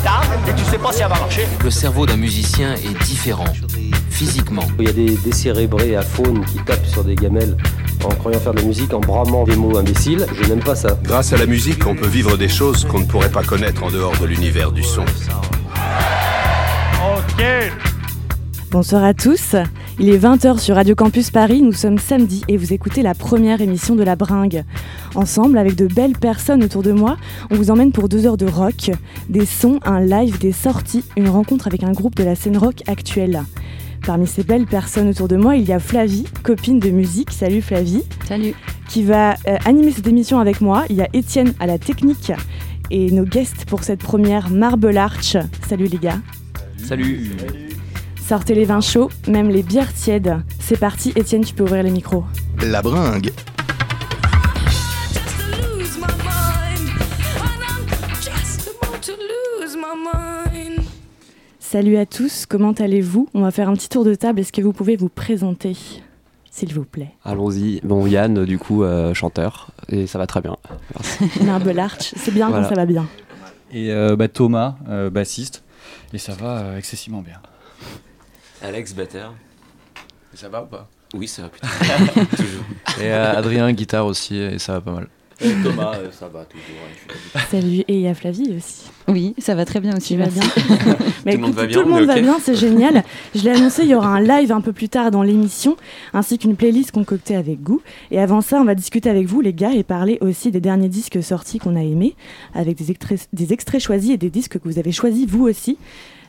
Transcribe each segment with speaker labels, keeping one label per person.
Speaker 1: guitare et tu sais pas si elle va marcher.
Speaker 2: Le cerveau d'un musicien est différent, physiquement.
Speaker 3: Il y a des décérébrés à faune qui tapent sur des gamelles en croyant faire de la musique, en bramant des mots imbéciles. Je n'aime pas ça.
Speaker 4: Grâce à la musique, on peut vivre des choses qu'on ne pourrait pas connaître en dehors de l'univers du son.
Speaker 1: Ok.
Speaker 5: Bonsoir à tous. Il est 20h sur Radio Campus Paris, nous sommes samedi et vous écoutez la première émission de La Bringue. Ensemble, avec de belles personnes autour de moi, on vous emmène pour deux heures de rock, des sons, un live, des sorties, une rencontre avec un groupe de la scène rock actuelle. Parmi ces belles personnes autour de moi, il y a Flavie, copine de musique. Salut Flavie.
Speaker 6: Salut.
Speaker 5: Qui va euh, animer cette émission avec moi. Il y a Étienne à la technique et nos guests pour cette première Marble Arch. Salut les gars.
Speaker 7: Salut.
Speaker 5: Sortez les vins chauds, même les bières tièdes. C'est parti, Étienne, tu peux ouvrir les micros.
Speaker 4: La bringue.
Speaker 5: Salut à tous, comment allez-vous? On va faire un petit tour de table. Est-ce que vous pouvez vous présenter, s'il vous plaît?
Speaker 7: Allons-y. Bon, Yann, du coup, euh, chanteur, et ça va très bien. Merci.
Speaker 5: Marble Arch, c'est bien
Speaker 7: Voilà.
Speaker 5: quand ça va bien?
Speaker 8: Et euh, bah, Thomas, euh, bassiste, et ça va euh, excessivement bien.
Speaker 9: Alex, batteur.
Speaker 10: Ça va ou pas?
Speaker 9: Oui, ça va plutôt. Toujours.
Speaker 10: Et euh, Adrien, guitare aussi, et ça va pas mal.
Speaker 9: Et Thomas, euh, ça va toujours. hein.
Speaker 5: Salut, et il y a Flavie aussi.
Speaker 6: Oui, ça va très bien aussi. Merci.
Speaker 5: bien? Mais
Speaker 9: Tout le monde
Speaker 5: écoute,
Speaker 9: va bien,
Speaker 5: Tout le monde va bien, c'est génial. Je l'ai annoncé, il y aura un live un peu plus tard dans l'émission, ainsi qu'une playlist concoctée avec goût. Et avant ça, on va discuter avec vous, les gars, et parler aussi des derniers disques sortis qu'on a aimés, avec des extraits, des extraits choisis et des disques que vous avez choisis vous aussi.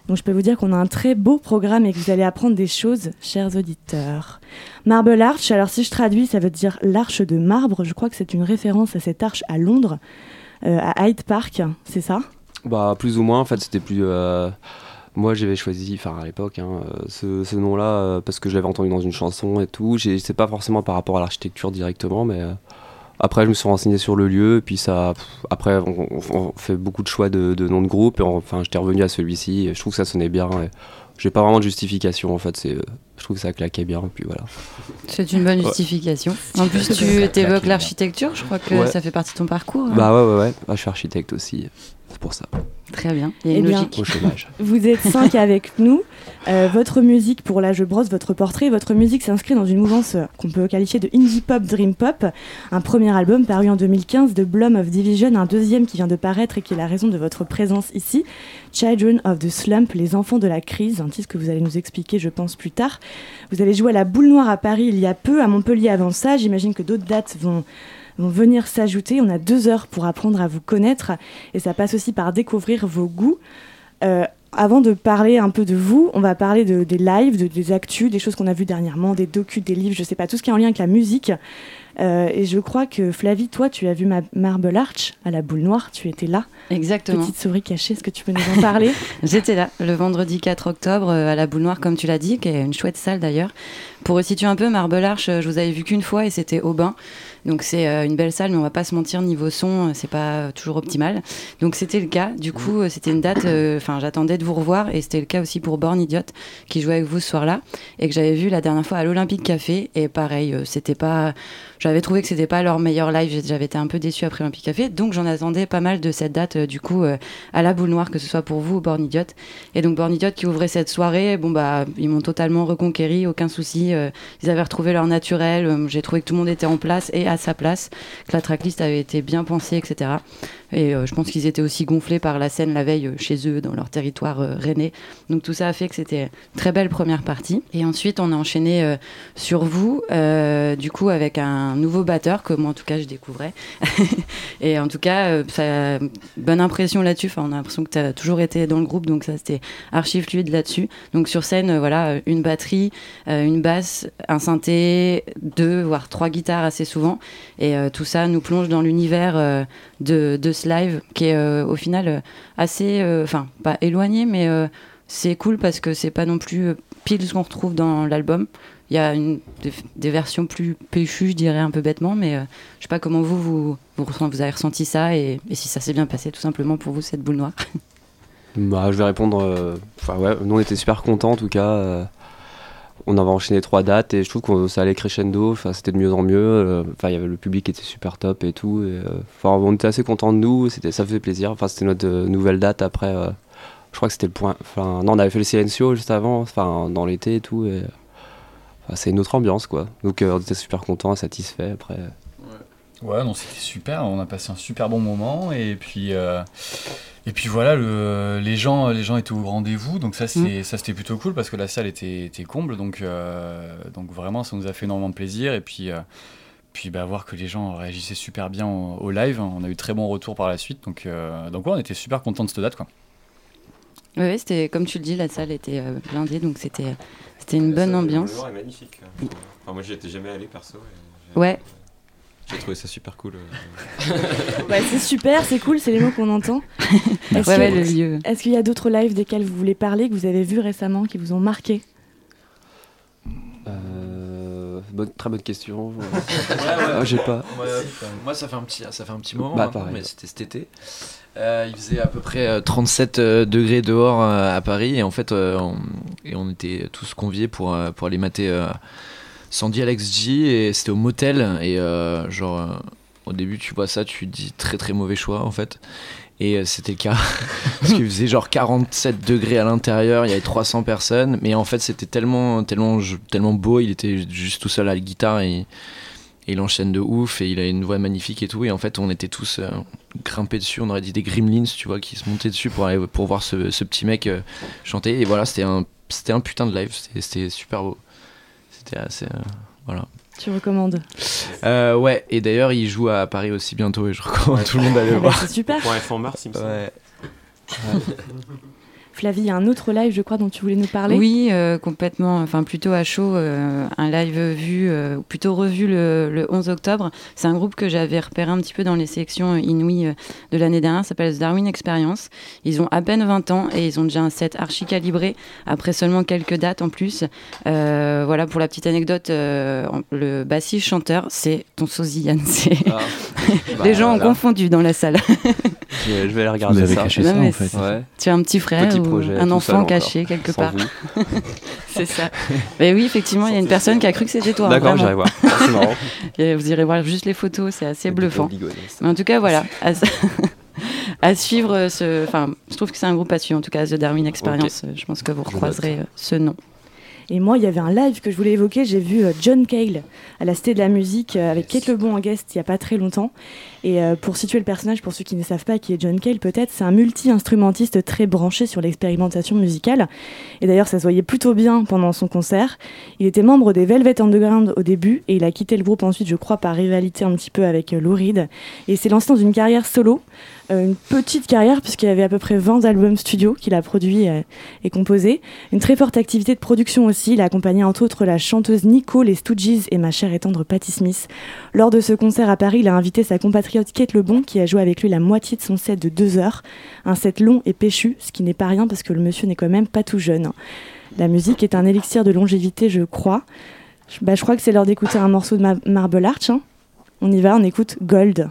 Speaker 5: Donc je peux vous dire qu'on a un très beau programme et que vous allez apprendre des choses, chers auditeurs. Marble Arch, alors si je traduis, ça veut dire l'arche de marbre. Je crois que c'est une référence à cette arche à Londres, euh, à Hyde Park, c'est ça?
Speaker 7: Bah, plus ou moins, en fait, c'était plus. euh, Moi, j'avais choisi, enfin, à l'époque, hein, euh, ce, nom-là, parce que je l'avais entendu dans une chanson et tout. J'ai- C'est pas forcément par rapport à l'architecture directement, mais. Après, je me suis renseigné sur le lieu, et puis ça. Après, on, on- on fait beaucoup de choix de, de noms de groupe, et enfin, j'étais revenu à celui-ci, et je trouve que ça sonnait bien. et J'ai pas vraiment de justification, en fait, c'est. euh, Je trouve que ça claquait bien, et puis voilà.
Speaker 6: C'est une bonne
Speaker 7: Ouais.
Speaker 6: justification. En plus, tu évoques l'architecture, je crois que
Speaker 7: Ouais.
Speaker 6: ça fait partie de ton parcours. hein.
Speaker 7: Bah, ouais, ouais, ouais. Ah, je suis architecte aussi, pour ça.
Speaker 6: Très bien, il y a
Speaker 5: Eh
Speaker 6: une
Speaker 5: bien,
Speaker 6: logique.
Speaker 7: Au chômage.
Speaker 5: Vous êtes cinq avec nous. Euh, votre musique, pour là je brosse votre portrait, votre musique s'inscrit dans une mouvance euh, qu'on peut qualifier de indie pop, dream pop. Un premier album paru en 2015 de Blom of Division, un deuxième qui vient de paraître et qui est la raison de votre présence ici. Children of the Slump, les enfants de la crise, un titre que vous allez nous expliquer, je pense, plus tard. Vous avez joué à la Boule Noire à Paris il y a peu, à Montpellier avant ça. J'imagine que d'autres dates vont vont venir s'ajouter. On a deux heures pour apprendre à vous connaître et ça passe aussi par découvrir vos goûts. Euh, avant de parler un peu de vous, on va parler de, des lives, de- des actus, des choses qu'on a vues dernièrement, des docus, des livres, je sais pas, tout ce qui est en lien avec la musique. Euh, et je crois que Flavie, toi, tu as vu ma Marble Arch à la boule noire, tu étais là.
Speaker 6: Exactement.
Speaker 5: Petite souris cachée, est-ce que tu peux nous en parler?
Speaker 6: J'étais là le vendredi 4 octobre euh, à la Boule Noire, comme tu l'as dit, qui est une chouette salle d'ailleurs. Pour resituer un peu, Marble Arch, euh, je vous avais vu qu'une fois et c'était Aubin. Donc c'est euh, une belle salle, mais on va pas se mentir, niveau son, euh, c'est pas toujours optimal. Donc c'était le cas. Du coup, c'était une date, enfin j'attendais de vous revoir et c'était le cas aussi pour Born Idiot, qui jouait avec vous ce soir-là et que j'avais vu la dernière fois à l'Olympique Café. Et pareil, c'était pas. J'avais trouvé que c'était pas leur meilleur live, j'avais été un peu déçue après l'Olympique Café, donc j'en attendais pas mal de cette date, du coup, à la boule noire, que ce soit pour vous ou Born Idiot. Et donc Born Idiot qui ouvrait cette soirée, bon bah ils m'ont totalement reconquéri, aucun souci. Euh, ils avaient retrouvé leur naturel. euh, J'ai trouvé que tout le monde était en place et à sa place, que la tracklist avait été bien pensée, etc. Et euh, je pense qu'ils étaient aussi gonflés par la scène la veille chez eux, dans leur territoire rennais. Donc tout ça a fait que c'était très belle première partie. Et ensuite, on a enchaîné sur vous, du coup, avec un nouveau batteur que moi, en tout cas, je découvrais. et en tout cas, bonne impression là-dessus. On a l'impression que tu as toujours été dans le groupe, donc ça, c'était archi fluide là-dessus. Donc sur scène, voilà, une batterie, une basse, un synthé, deux, voire trois guitares assez souvent. Et euh, tout ça nous plonge dans l'univers euh, de, de ce live qui est euh, au final assez, enfin, pas éloigné, mais c'est cool parce que c'est pas non plus pile ce qu'on retrouve dans l'album. Il y a des, versions plus péchues, je dirais un peu bêtement, mais je sais pas comment vous, vous, vous, avez ressenti ça et, et si ça s'est bien passé tout simplement pour vous, cette boule noire.
Speaker 7: Bah, je vais répondre. Enfin, ouais, nous on était super contents en tout cas. On avait enchaîné trois dates et je trouve que ça allait crescendo. C'était de mieux en mieux. euh, Enfin, il y avait le public qui était super top et tout. euh, Enfin, on était assez contents de nous. C'était, ça faisait plaisir. Enfin, c'était notre euh, nouvelle date après je crois que c'était le point. Enfin, non, on avait fait le Silencio juste avant, enfin, dans l'été et tout. C'est une autre ambiance, quoi. Donc, on était super contents, satisfaits après.
Speaker 8: Ouais, non, c'était super. On a passé un super bon moment. Et puis, et puis voilà, le, les, gens, les gens étaient au rendez-vous, donc ça c'était, mm. ça c'était plutôt cool parce que la salle était, était comble, donc, euh, donc vraiment ça nous a fait énormément de plaisir. Et puis, euh, puis bah, voir que les gens réagissaient super bien au, live, on a eu très bons retours par la suite, donc, euh, donc ouais, on était super contents de cette date. Quoi.
Speaker 6: Oui, c'était comme tu le dis, la salle était blindée, donc c'était, c'était une bonne ambiance.
Speaker 9: Le est magnifique. Enfin, moi j'y étais jamais allé perso.
Speaker 6: ouais.
Speaker 9: J'ai trouvé ça super cool.
Speaker 5: c'est super, c'est cool, c'est les mots qu'on entend. Est-ce qu'il y a d'autres lives desquels vous voulez parler, que vous avez vus récemment, qui vous ont marqué?
Speaker 7: Euh, très bonne question. Ah, j'ai pas.
Speaker 10: Moi, ça fait un petit, ça fait un petit moment, bah, hein, mais c'était cet été. Euh, il faisait à peu près 37 euh, degrés dehors à Paris et en fait, on, et on était tous conviés pour, pour aller mater Sandy Alex G et c'était au motel et euh, genre euh, au début tu vois ça tu dis très très mauvais choix en fait. Et euh, c'était le cas. Parce qu'il faisait genre 47 degrés à l'intérieur il y avait 300 personnes mais en fait c'était tellement tellement tellement beau il était juste tout seul à la guitare et, il enchaîne de ouf et il a une voix magnifique et tout et en fait on était tous grimpés dessus on aurait dit des gremlins tu vois qui se montaient dessus pour aller pour voir ce, ce petit mec chanter et voilà c'était un c'était un putain de live c'était super beau c'était assez. Euh, voilà.
Speaker 5: Tu recommandes
Speaker 10: euh, Ouais, et d'ailleurs, il joue à Paris aussi bientôt et je recommande tout le monde d'aller le ah bah, voir.
Speaker 5: C'est super.
Speaker 9: Pour un mars, il me semble. Ouais.
Speaker 5: Flavie, il y a un autre live, je crois, dont tu voulais nous parler.
Speaker 6: Oui, euh, complètement. Enfin, plutôt à chaud. Euh, un live vu, euh, plutôt revu le, 11 octobre. C'est un groupe que j'avais repéré un petit peu dans les sélections inouïes de l'année dernière. Ça s'appelle Darwin Experience. Ils ont à peine 20 ans et ils ont déjà un set archi calibré après seulement quelques dates en plus. voilà, pour la petite anecdote, le bassiste chanteur, c'est ton sosie Yann. Ah. les gens ont confondu dans la salle.
Speaker 7: je vais aller regarder
Speaker 8: ça. Caché ça en fait.
Speaker 6: Tu as un petit frère un enfant caché quelque part. c'est ça. Mais oui, effectivement, il y a une personne qui a cru que c'était toi.
Speaker 7: Hein, D'accord, j'irai voir. C'est marrant.
Speaker 6: vous irez voir juste les photos, c'est assez bluffant. Mais en tout cas, voilà. À, suivre ce. Enfin, je trouve que c'est un groupe à suivre, en tout cas, The Darwin Experience. Je pense que vous recroiserez euh, ce nom.
Speaker 5: Et moi, il y avait un live que je voulais évoquer. J'ai vu euh, John Cale à la Cité de la Musique euh, avec Kate Lebon en guest il n'y a pas très longtemps. Et euh, pour situer le personnage, pour ceux qui ne savent pas qui est John Cale, peut-être, c'est un multi-instrumentiste très branché sur l'expérimentation musicale. Et d'ailleurs, ça se voyait plutôt bien pendant son concert. Il était membre des Velvet Underground au début et il a quitté le groupe ensuite, je crois, par rivalité un petit peu avec Lou Reed. Et s'est lancé dans une carrière solo une petite carrière puisqu'il y avait à peu près 20 albums studio qu'il a produits euh, et composés. Une très forte activité de production aussi. Il a accompagné entre autres la chanteuse Nico, les Stooges et ma chère et tendre Patti Smith. Lors de ce concert à Paris, il a invité sa compatriote Kate Lebon qui a joué avec lui la moitié de son set de deux heures. Un set long et péchu, ce qui n'est pas rien parce que le monsieur n'est quand même pas tout jeune. La musique est un élixir de longévité, je crois. Bah, je crois que c'est l'heure d'écouter un morceau de Marble Arch. Hein. On y va, on écoute Gold.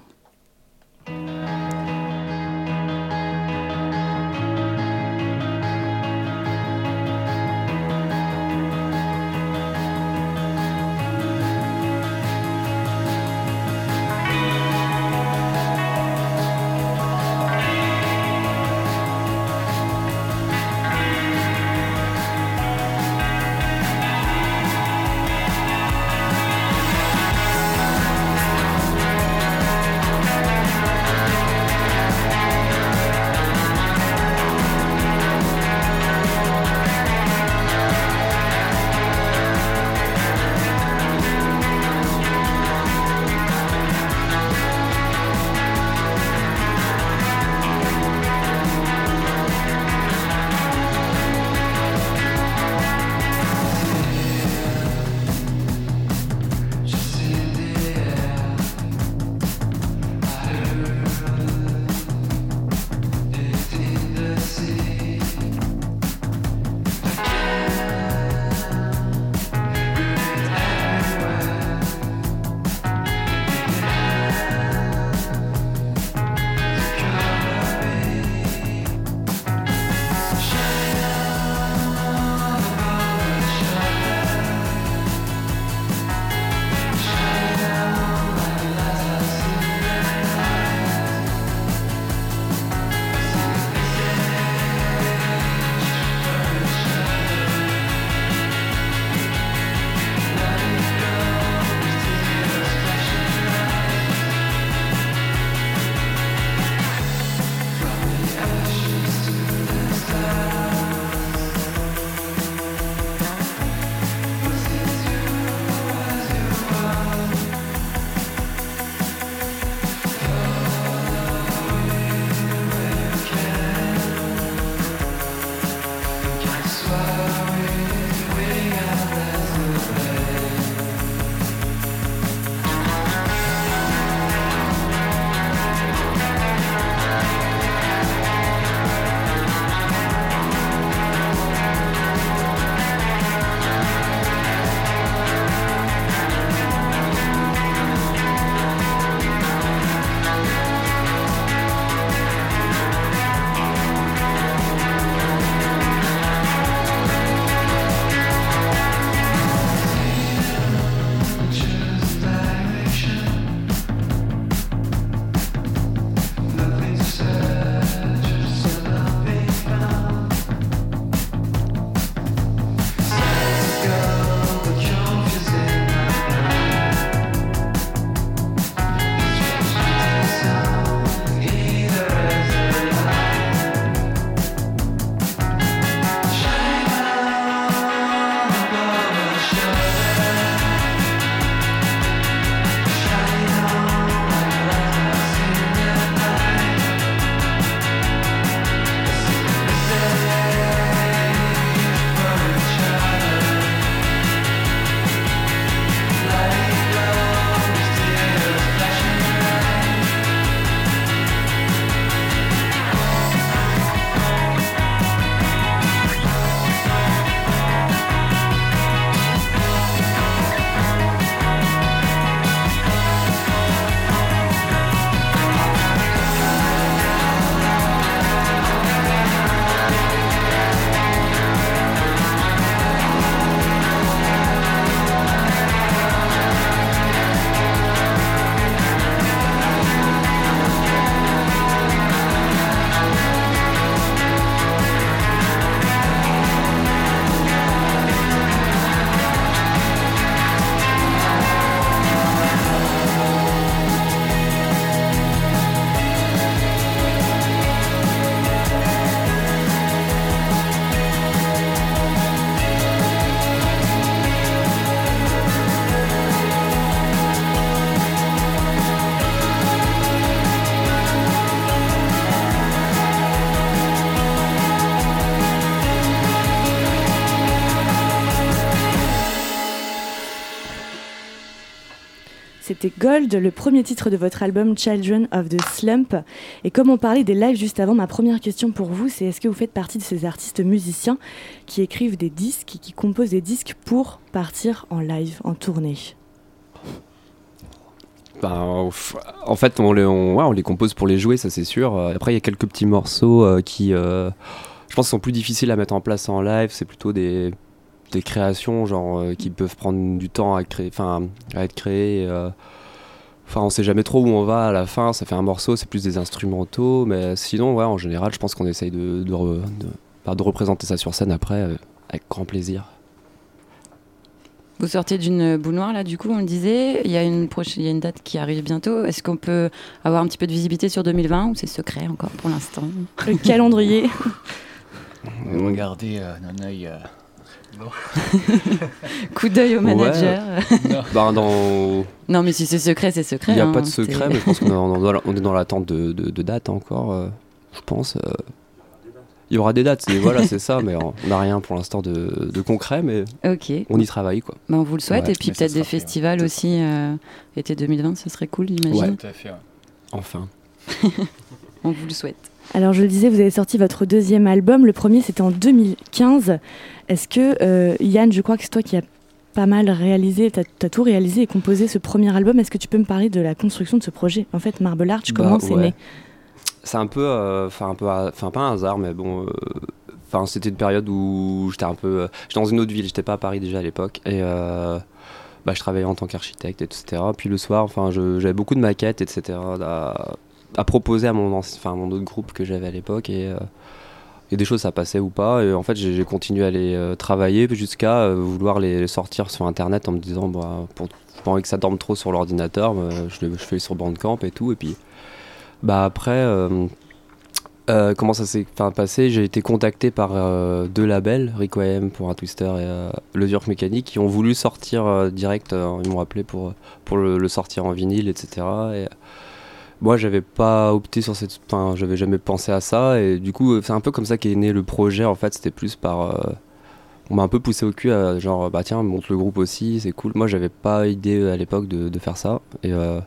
Speaker 5: C'était Gold, le premier titre de votre album Children of the Slump. Et comme on parlait des lives juste avant, ma première question pour vous, c'est est-ce que vous faites partie de ces artistes musiciens qui écrivent des disques, qui composent des disques pour partir en live, en tournée?
Speaker 7: Ben, en fait, on les, compose pour les jouer, ça c'est sûr. Après, il y a quelques petits morceaux euh, qui, euh, je pense, sont plus difficiles à mettre en place en live. C'est plutôt des, des créations genre euh, qui peuvent prendre du temps à créer enfin à être créées euh. enfin on sait jamais trop où on va à la fin ça fait un morceau c'est plus des instrumentaux mais sinon ouais en général je pense qu'on essaye de de, bah, de, représenter ça sur scène après euh, avec grand plaisir
Speaker 6: vous sortez d'une boule noire là, du coup, on le disait. Il y a une prochaine, il y a une date qui arrive bientôt. Est-ce qu'on peut avoir un petit peu de visibilité sur 2020 ou c'est secret encore pour l'instant?
Speaker 5: Le calendrier.
Speaker 8: Regardez d'un œil
Speaker 6: Coup d'œil au manager.
Speaker 7: non. Bah, dans...
Speaker 6: non. mais si c'est secret, c'est secret.
Speaker 7: Il n'y a
Speaker 6: hein,
Speaker 7: pas de secret, mais je pense qu'on est dans l'attente de, de, date encore. Euh, je pense. Euh. Il y aura des dates, voilà, c'est ça, mais on n'a rien pour l'instant de, de, concret, mais on y travaille. Quoi.
Speaker 6: Bah, on vous le souhaite, et puis peut-être des festivals aussi, euh, été 2020, ce serait cool, j'imagine.
Speaker 8: Tout à fait,
Speaker 7: Enfin.
Speaker 6: on vous le souhaite.
Speaker 5: Alors je le disais, vous avez sorti votre deuxième album. Le premier, c'était en 2015. Est-ce que, euh, Yann, je crois que c'est toi qui as pas mal réalisé, tu as, tout réalisé et composé ce premier album. Est-ce que tu peux me parler de la construction de ce projet? En fait, Marble Arch, comment bah, c'est né?
Speaker 7: C'est un peu, euh, enfin un peu, enfin pas un hasard, mais bon, euh, enfin c'était une période où j'étais un peu, j'étais dans une autre ville, j'étais pas à Paris déjà à l'époque et bah, je travaillais en tant qu'architecte, etc. Puis le soir, enfin j'avais beaucoup de maquettes, etc. À, à proposer à mon, enfin, mon autre groupe que j'avais à l'époque et et des choses ça passait ou pas et en fait j'ai continué à les euh, travailler jusqu'à euh, vouloir les sortir sur internet en me disant bah pour pas que ça dorme trop sur l'ordinateur bah, je, je fais sur Bandcamp et tout et puis bah après euh, comment ça s'est passé? J'ai été contacté par deux labels, Requiem pour un Twister et Le Durk Mécanique, qui ont voulu sortir direct. ils m'ont appelé pour, pour le, sortir en vinyle, etc. Et, moi j'avais pas opté sur cette enfin j'avais jamais pensé à ça et du coup c'est un peu comme ça qu'est né le projet en fait c'était plus par euh, on m'a un peu poussé au cul à genre bah tiens monte le groupe aussi c'est cool moi j'avais pas idée à l'époque de, de, faire ça et euh,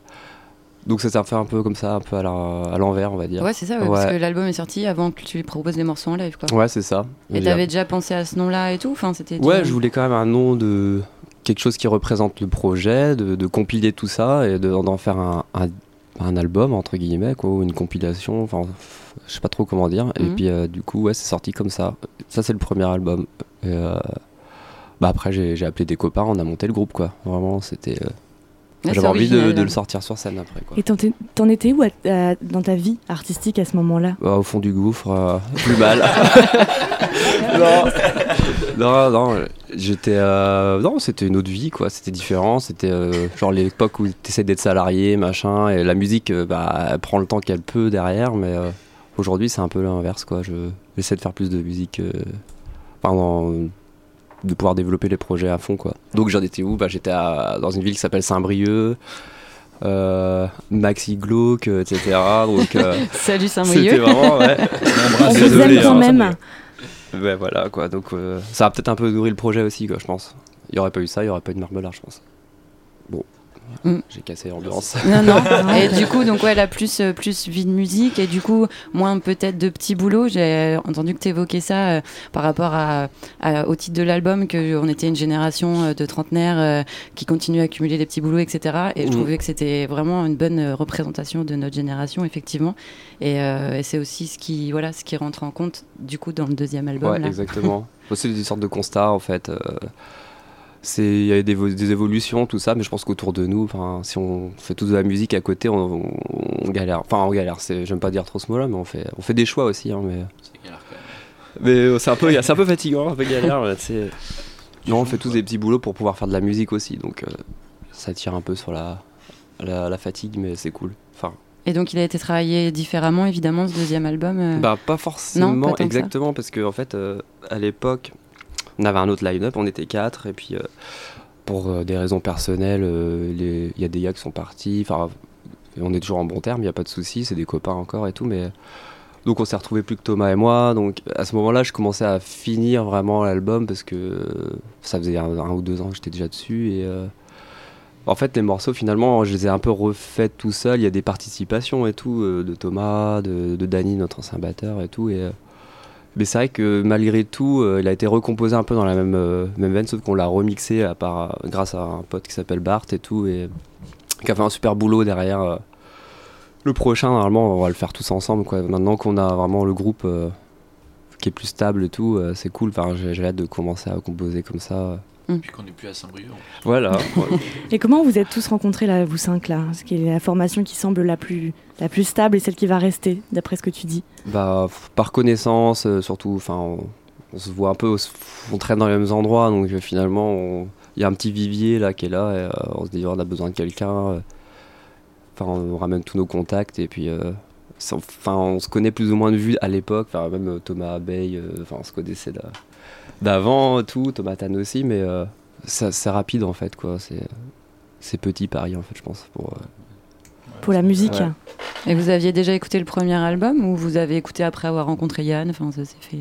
Speaker 7: donc ça s'est fait un peu comme ça, un peu à l'envers, on va dire.
Speaker 6: Ouais, c'est ça, parce que l'album est sorti avant que tu lui proposes des morceaux en live, quoi.
Speaker 7: Ouais, c'est ça.
Speaker 6: Et t'avais déjà pensé à ce nom-là et tout enfin, c'était
Speaker 7: Ouais, je voulais quand même un nom de quelque chose qui représente le projet, de, de compiler tout ça et d'en faire un, un, un album entre guillemets quoi, ou une compilation enfin je sais pas trop comment dire. Et mhm. puis euh, du coup ouais c'est sorti comme ça. Ça c'est le premier album. Euh, bah après j'ai appelé des copains on a monté le groupe quoi. Vraiment c'était euh, j'avais envie de, le sortir sur scène après quoi.
Speaker 5: et t'en étais où dans ta vie artistique à ce moment là
Speaker 7: bah, au fond du gouffre plus mal non non non J'étais. Euh, non, c'était une autre vie, quoi. C'était différent. C'était euh, genre l'époque où tu essaies d'être salarié, machin. Et la musique, euh, bah, elle prend le temps qu'elle peut derrière. Mais aujourd'hui, c'est un peu l'inverse, quoi. J'essaie de faire plus de musique. Pardon, de pouvoir développer les projets à fond, quoi. Donc j'en étais où? Bah, J'étais dans une ville qui s'appelle Saint-Brieuc. Maxi Glauque, etc. Donc,
Speaker 6: Salut Saint-Brieuc.
Speaker 7: C'était vraiment, ouais.
Speaker 5: On vous aime quand hein. même.
Speaker 7: Ouais, voilà, quoi. Donc, euh, ça a peut-être un peu nourri le projet aussi, quoi, je pense. Il n'y aurait pas eu ça, il n'y aurait pas eu de Marmelard, je pense. Bon. Mm. J'ai cassé l'ambiance.
Speaker 6: Non, non. et du coup, donc ouais, là, plus, euh, plus vie de musique et du coup, moins peut-être de petits boulots. J'ai entendu que tu évoquais ça euh, par rapport à, au titre de l'album, qu'on était une génération de trentenaires qui continue à accumuler des petits boulots, etc. Et je mm. trouvais que c'était vraiment une bonne représentation de notre génération, effectivement. Et, c'est aussi ce qui, voilà, ce qui rentre en compte, du coup, dans le deuxième album.
Speaker 7: Ouais, exactement. c'est des sortes de constats, en fait il y a des, des, évolutions tout ça mais je pense qu'autour de nous enfin si on fait toute de la musique à côté on, galère. Enfin on galère c'est j'aime pas dire trop ce mot là mais on fait on fait des choix aussi hein, mais mais euh, c'est un peu c'est un peu fatigant un peu galère c'est non on fait tous des petits boulots pour pouvoir faire de la musique aussi donc euh, ça tire un peu sur la la, fatigue mais c'est cool. Enfin
Speaker 6: et donc il a été travaillé différemment évidemment ce deuxième album euh
Speaker 7: bah pas forcément exactement parce que en fait à l'époque on avait un autre line-up, on était quatre, et puis euh, pour euh, des raisons personnelles, euh, il y a des gars qui sont partis. Enfin, on est toujours en bon terme, il n'y a pas de souci, c'est des copains encore et tout, mais. Donc on s'est retrouvés plus que Thomas et moi. Donc à ce moment-là, je commençais à finir vraiment l'album parce que ça faisait un, ou deux ans que j'étais déjà dessus et en fait, les morceaux, finalement, je les ai un peu refaits tout seul. Il y a des participations et tout, de Thomas, de, de Danny, notre ancien batteur et tout. Et, mais c'est vrai que malgré tout, euh, il a été recomposé un peu dans la même, même veine, sauf qu'on l'a remixé à part, grâce à un pote qui s'appelle Bart et tout, et qui a fait un super boulot derrière. Le prochain, normalement, on va le faire tous ensemble. Quoi. Maintenant qu'on a vraiment le groupe qui est plus stable et tout, c'est cool. J'ai hâte de commencer à composer comme ça.
Speaker 10: Mm. Puis qu'on n'est plus à Saint-Brieuc.
Speaker 7: Voilà.
Speaker 5: et comment vous êtes tous rencontrés là, vous cinq là? Ce qui est la formation qui semble la plus, la plus stable et celle qui va rester, d'après ce que tu dis?
Speaker 7: Bah, par connaissance, euh, surtout. Enfin, on, se voit un peu, on traîne dans les mêmes endroits, donc euh, finalement, il y a un petit vivier là qui est là, et euh, on se dit on a besoin de quelqu'un. Enfin, on ramène tous nos contacts et puis. Enfin, on se connaît plus ou moins de vue à l'époque, enfin, même Thomas Abeille, enfin, on se connaissait là d'avant, tout, Tomatane aussi, mais euh, c'est rapide en fait, quoi. C'est petit Paris en fait, je pense. Pour, euh,
Speaker 5: pour la musique.
Speaker 6: Et vous aviez déjà écouté le premier album ou vous avez écouté après avoir rencontré Yann? Enfin, ça s'est fait.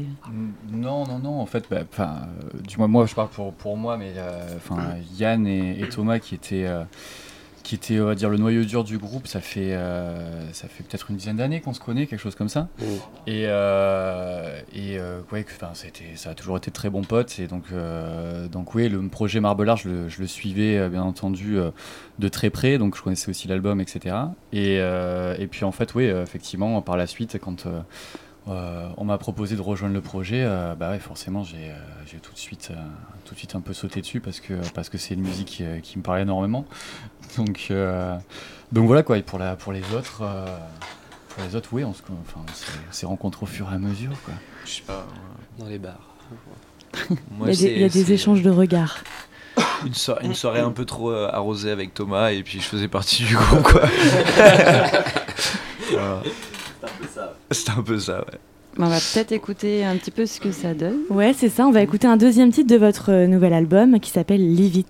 Speaker 8: Non, non, non. En fait, bah, du moins moi, je parle pour, pour moi, mais euh, enfin, Yann et, et, Thomas qui étaient qui était, on va dire, le noyau dur du groupe. Ça fait, euh, ça fait peut-être une dizaine d'années qu'on se connaît, quelque chose comme ça. Mm. Et, euh, et euh, ouais, ça a toujours été de très bons potes. Et donc, donc oui, le projet Marbelard, je le, je le suivais bien entendu de très près. Donc, je connaissais aussi l'album, etc. Et, et puis, en fait, oui, effectivement, par la suite, quand euh, on m'a proposé de rejoindre le projet, euh, bah forcément j'ai euh, tout de suite tout de suite un peu sauté dessus parce que parce que c'est une musique qui, me parlait énormément. Donc donc voilà quoi. Et pour la pour les autres pour les autres oui on s'est rencontrés au fur et à mesure quoi.
Speaker 10: Je sais pas
Speaker 7: dans les bars.
Speaker 5: il y a des, échanges de regards.
Speaker 10: Une, une, soirée un peu trop arrosée avec Thomas et puis je faisais partie du groupe quoi. C'est un peu ça, ouais.
Speaker 6: On va peut-être écouter un petit peu ce que ça donne.
Speaker 5: Ouais, c'est ça. On va écouter un deuxième titre de votre euh, nouvel album qui s'appelle Live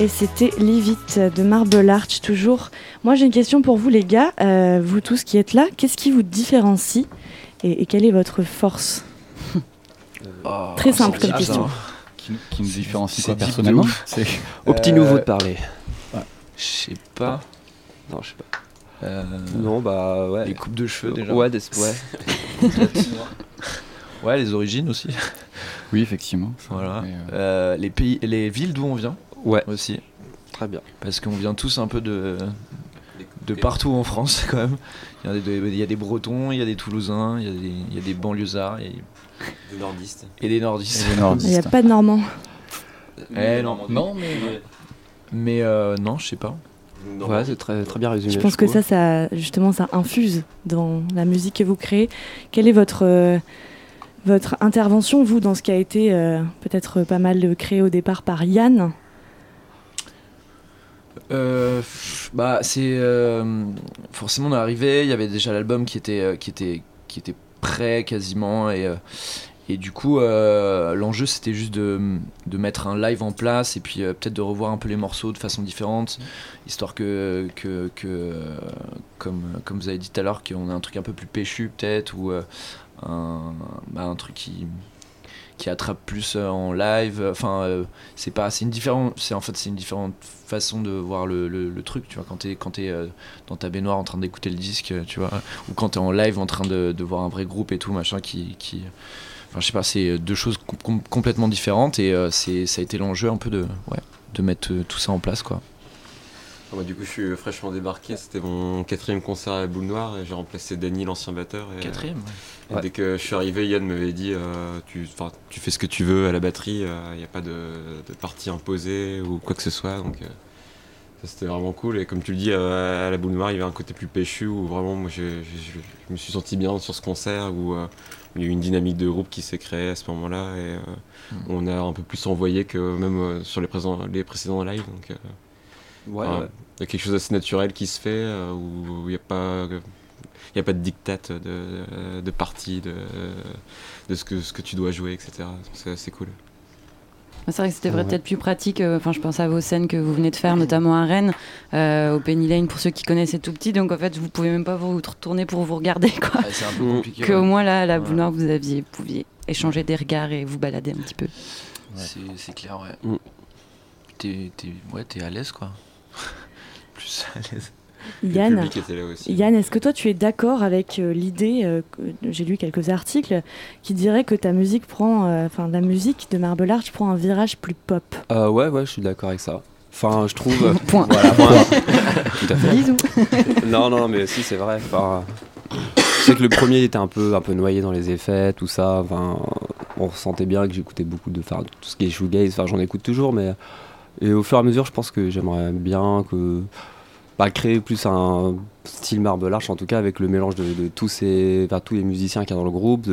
Speaker 5: Et c'était Leave de Marble Arch, toujours. Moi, j'ai une question pour vous, les gars. Euh, vous tous qui êtes là, qu'est-ce qui vous différencie et, quelle est votre force oh, Très simple comme question.
Speaker 8: Qui, nous différencie quoi, personnellement
Speaker 7: C'est au petit nouveau de parler.
Speaker 10: Je sais pas.
Speaker 7: Non, je sais pas. Euh, non, bah ouais.
Speaker 10: Les coupes de cheveux déjà.
Speaker 7: Ouais, des... ouais.
Speaker 10: ouais, les origines aussi.
Speaker 8: Oui, effectivement.
Speaker 10: Voilà. Euh, euh, les pays, les villes d'où on vient.
Speaker 7: Ouais.
Speaker 10: Aussi.
Speaker 7: Très bien.
Speaker 10: Parce qu'on vient tous un peu de de partout en France quand même. Il y, a des, il y a des Bretons, il y a des Toulousains, il y a des, il y a des banlieusards.
Speaker 9: Et... Des nordistes.
Speaker 10: Et des nordistes.
Speaker 5: Il n'y a pas de Normands.
Speaker 10: Eh, non, non, mais. Mais euh, non, je sais pas.
Speaker 7: Ouais, c'est très, très bien résumé.
Speaker 5: Je pense que ça, ça, justement, ça infuse dans la musique que vous créez. Quelle est votre, euh, votre intervention, vous, dans ce qui a été euh, peut-être pas mal créé au départ par Yann?
Speaker 10: Bah c'est forcément on est arrivé il y avait déjà l'album qui était qui était qui était prêt quasiment et et du coup, euh, l'enjeu c'était juste de, de, mettre un live en place et puis euh, peut-être de revoir un peu les morceaux de façon différente, histoire que, que, que comme, comme vous avez dit tout à l'heure, qu'on ait un truc un peu plus péchu peut-être, ou euh, un, bah, un truc qui, qui attrape plus en live. Enfin, c'est pas, c'est une différente, c'est en fait c'est une différente façon de voir le, le, truc. Tu vois, quand t'es quand es, dans ta baignoire en train d'écouter le disque, tu vois, ou quand t'es en live en train de, de, voir un vrai groupe et tout machin qui, qui Enfin, je sais pas, c'est deux choses complètement différentes et euh, c'est ça a été l'enjeu un peu de, ouais, de mettre euh, tout ça en place, quoi.
Speaker 9: Ah, moi, du coup, je suis fraîchement débarqué. C'était mon quatrième concert à la Boule Noire et j'ai remplacé Danny, l'ancien batteur.
Speaker 10: Et, quatrième.
Speaker 9: Dès que je suis arrivé, Yann m'avait dit euh, tu, tu fais ce que tu veux à la batterie. Il n'y a pas de, de, partie imposée ou quoi que ce soit. Donc, c'était vraiment cool. Et comme tu le dis, à la Boule Noire, il y avait un côté plus péchu où vraiment, moi, je, me suis senti bien sur ce concert où il y a eu une dynamique de groupe qui s'est créée à ce moment-là et euh, hmm. on a un peu plus envoyé que même euh, sur les, les précédents lives. Donc, euh,
Speaker 7: ouais,
Speaker 9: Il y a quelque chose d'assez naturel qui se fait où il n'y a pas. Il n'y a pas de dictat de, de partie, de, de ce, que, ce que tu dois jouer, etc. C'est cool.
Speaker 6: C'est vrai que c'était peut-être plus pratique. Euh, enfin, je pense à vos scènes que vous venez de faire, notamment à Rennes, euh, au Penny Lane, pour ceux qui connaissent, c'est tout petit. Donc en fait, vous pouvez même pas vous retourner pour vous regarder. Quoi.
Speaker 10: c'est un peu compliqué.
Speaker 6: Qu'au moins là, à la boule noire, vous aviez, pouviez échanger des regards et vous balader un petit peu.
Speaker 10: C'est clair, ouais. Mm. T'es ouais, à l'aise, quoi. plus à l'aise.
Speaker 5: Yann, Yann est-ce que toi tu es d'accord avec euh, l'idée, euh, j'ai lu quelques articles, qui dirait que ta musique prend, euh, enfin la musique de Marble Arch prend un virage plus pop?
Speaker 7: Ouais, ouais, je suis d'accord avec ça. Enfin, je trouve.
Speaker 5: point.
Speaker 7: Voilà,
Speaker 5: point.
Speaker 7: Tout à fait.
Speaker 5: Bisous.
Speaker 7: non, non, mais si, c'est vrai. Enfin, je sais que le premier était un peu, un peu noyé dans les effets, tout ça. Enfin, on ressentait bien que j'écoutais beaucoup de, tout ce qui est shoegaze. Enfin, j'en écoute toujours, mais et au fur et à mesure, je pense que j'aimerais bien que créer plus un style Marble Arch, en tout cas avec le mélange de, tous, ces, tous les musiciens qu'il y a dans le groupe,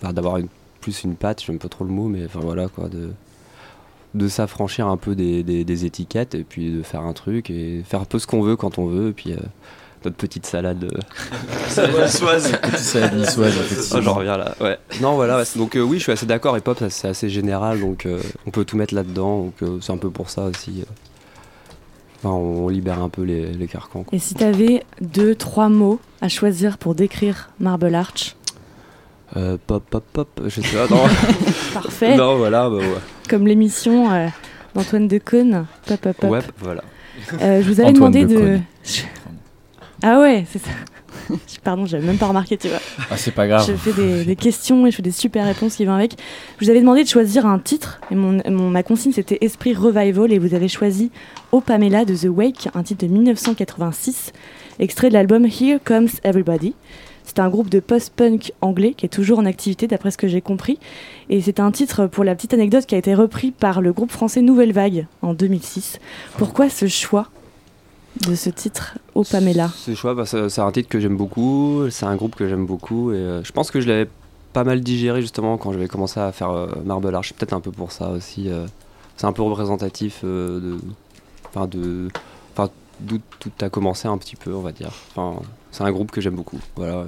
Speaker 7: d'avoir plus une patte, j'aime pas trop le mot, mais enfin voilà quoi, de, de s'affranchir un peu des, étiquettes et puis de faire un truc et faire un peu ce qu'on veut quand on veut, puis euh, notre petite salade. Euh,
Speaker 10: salade niçoise.
Speaker 7: salade niçoise, oh, J'en reviens là, ouais. Non, voilà, donc euh, oui, je suis assez d'accord, et pop, c'est assez général, donc on peut tout mettre là-dedans, donc c'est un peu pour ça aussi on libère un peu les, carcans.
Speaker 5: Et si tu avais deux, trois mots à choisir pour décrire Marble Arch?
Speaker 7: Euh, Pop, pop, pop, je sais pas.
Speaker 5: Parfait.
Speaker 7: Non, voilà. Bah,
Speaker 5: Comme l'émission euh, d'Antoine Decaune. Pop, pop, pop.
Speaker 7: Ouais, voilà.
Speaker 5: Euh, je vous avais demandé de. Ah ouais, c'est ça. Pardon, j'avais même pas remarqué, tu vois.
Speaker 8: Ah, c'est pas grave.
Speaker 5: Je fais des, questions et je fais des super réponses qui vont avec. Je vous avais demandé de choisir un titre et mon, ma consigne c'était Esprit Revival et vous avez choisi O Pamela de The Wake, un titre de 1986, extrait de l'album Here Comes Everybody. C'est un groupe de post-punk anglais qui est toujours en activité d'après ce que j'ai compris. Et c'est un titre, pour la petite anecdote, qui a été repris par le groupe français Nouvelle Vague en 2006. Pourquoi ce choix? De ce titre, au Pamela
Speaker 7: Ce choix, bah, c'est un titre que j'aime beaucoup, c'est un groupe que j'aime beaucoup, et euh, je pense que je l'avais pas mal digéré justement quand j'avais commencé à faire euh, Marble Arch, peut-être un peu pour ça aussi. Euh. c'est un peu représentatif de, enfin de, enfin d'où tout a commencé un petit peu, on va dire. Enfin, c'est un groupe que j'aime beaucoup, voilà.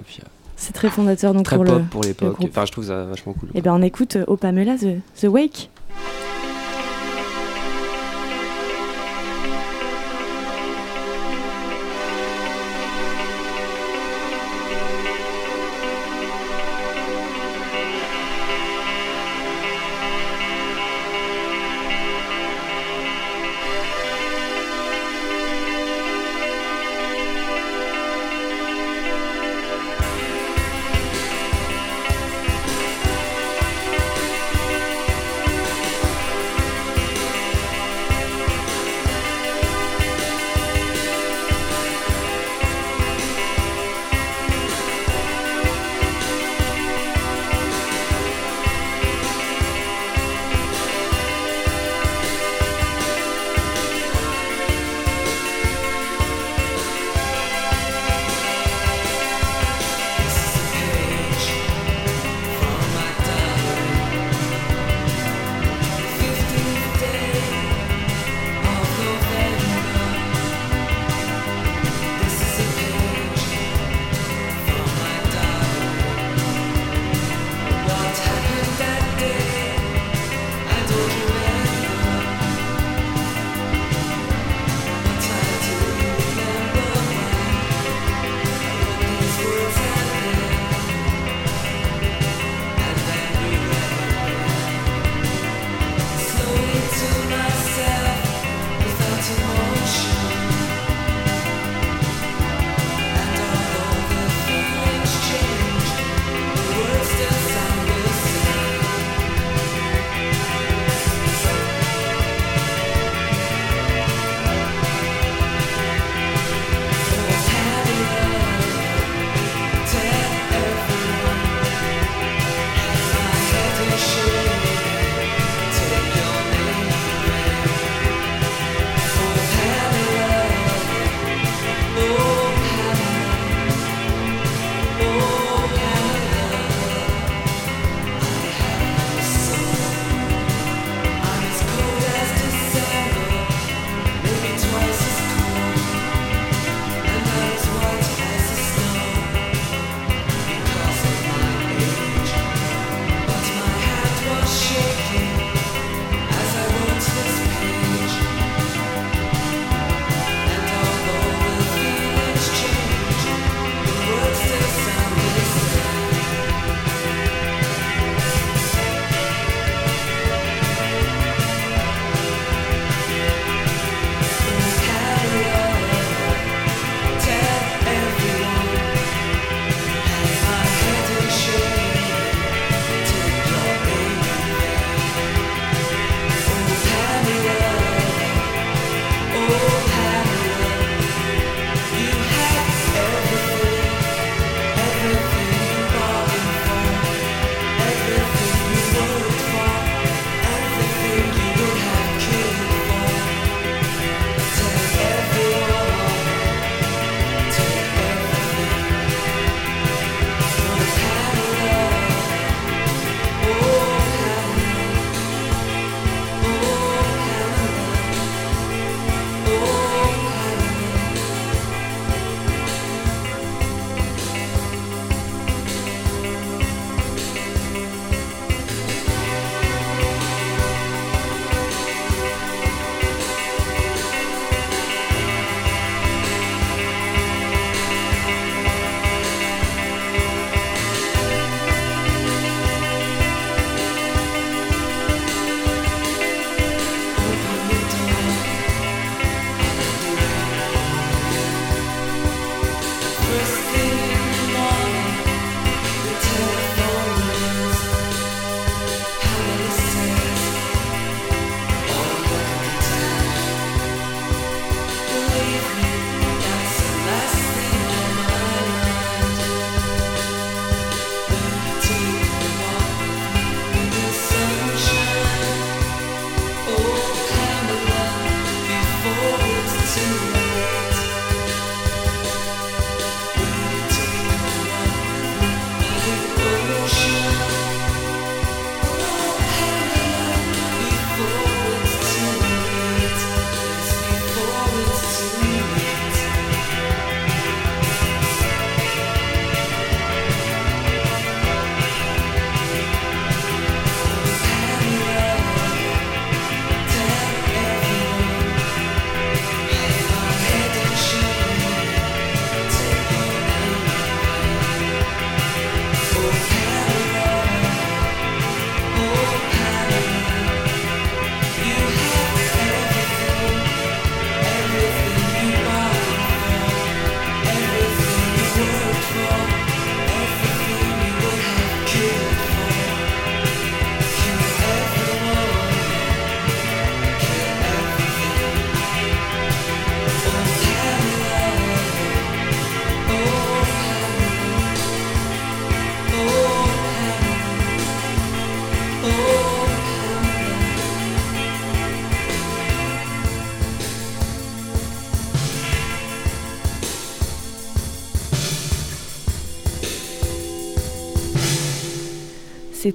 Speaker 5: c'est très fondateur donc
Speaker 7: très
Speaker 5: pour
Speaker 7: pop
Speaker 5: le
Speaker 7: pour l'époque. Enfin, je trouve ça vachement cool.
Speaker 5: Et eh bien, on écoute au Pamela The, The Wake.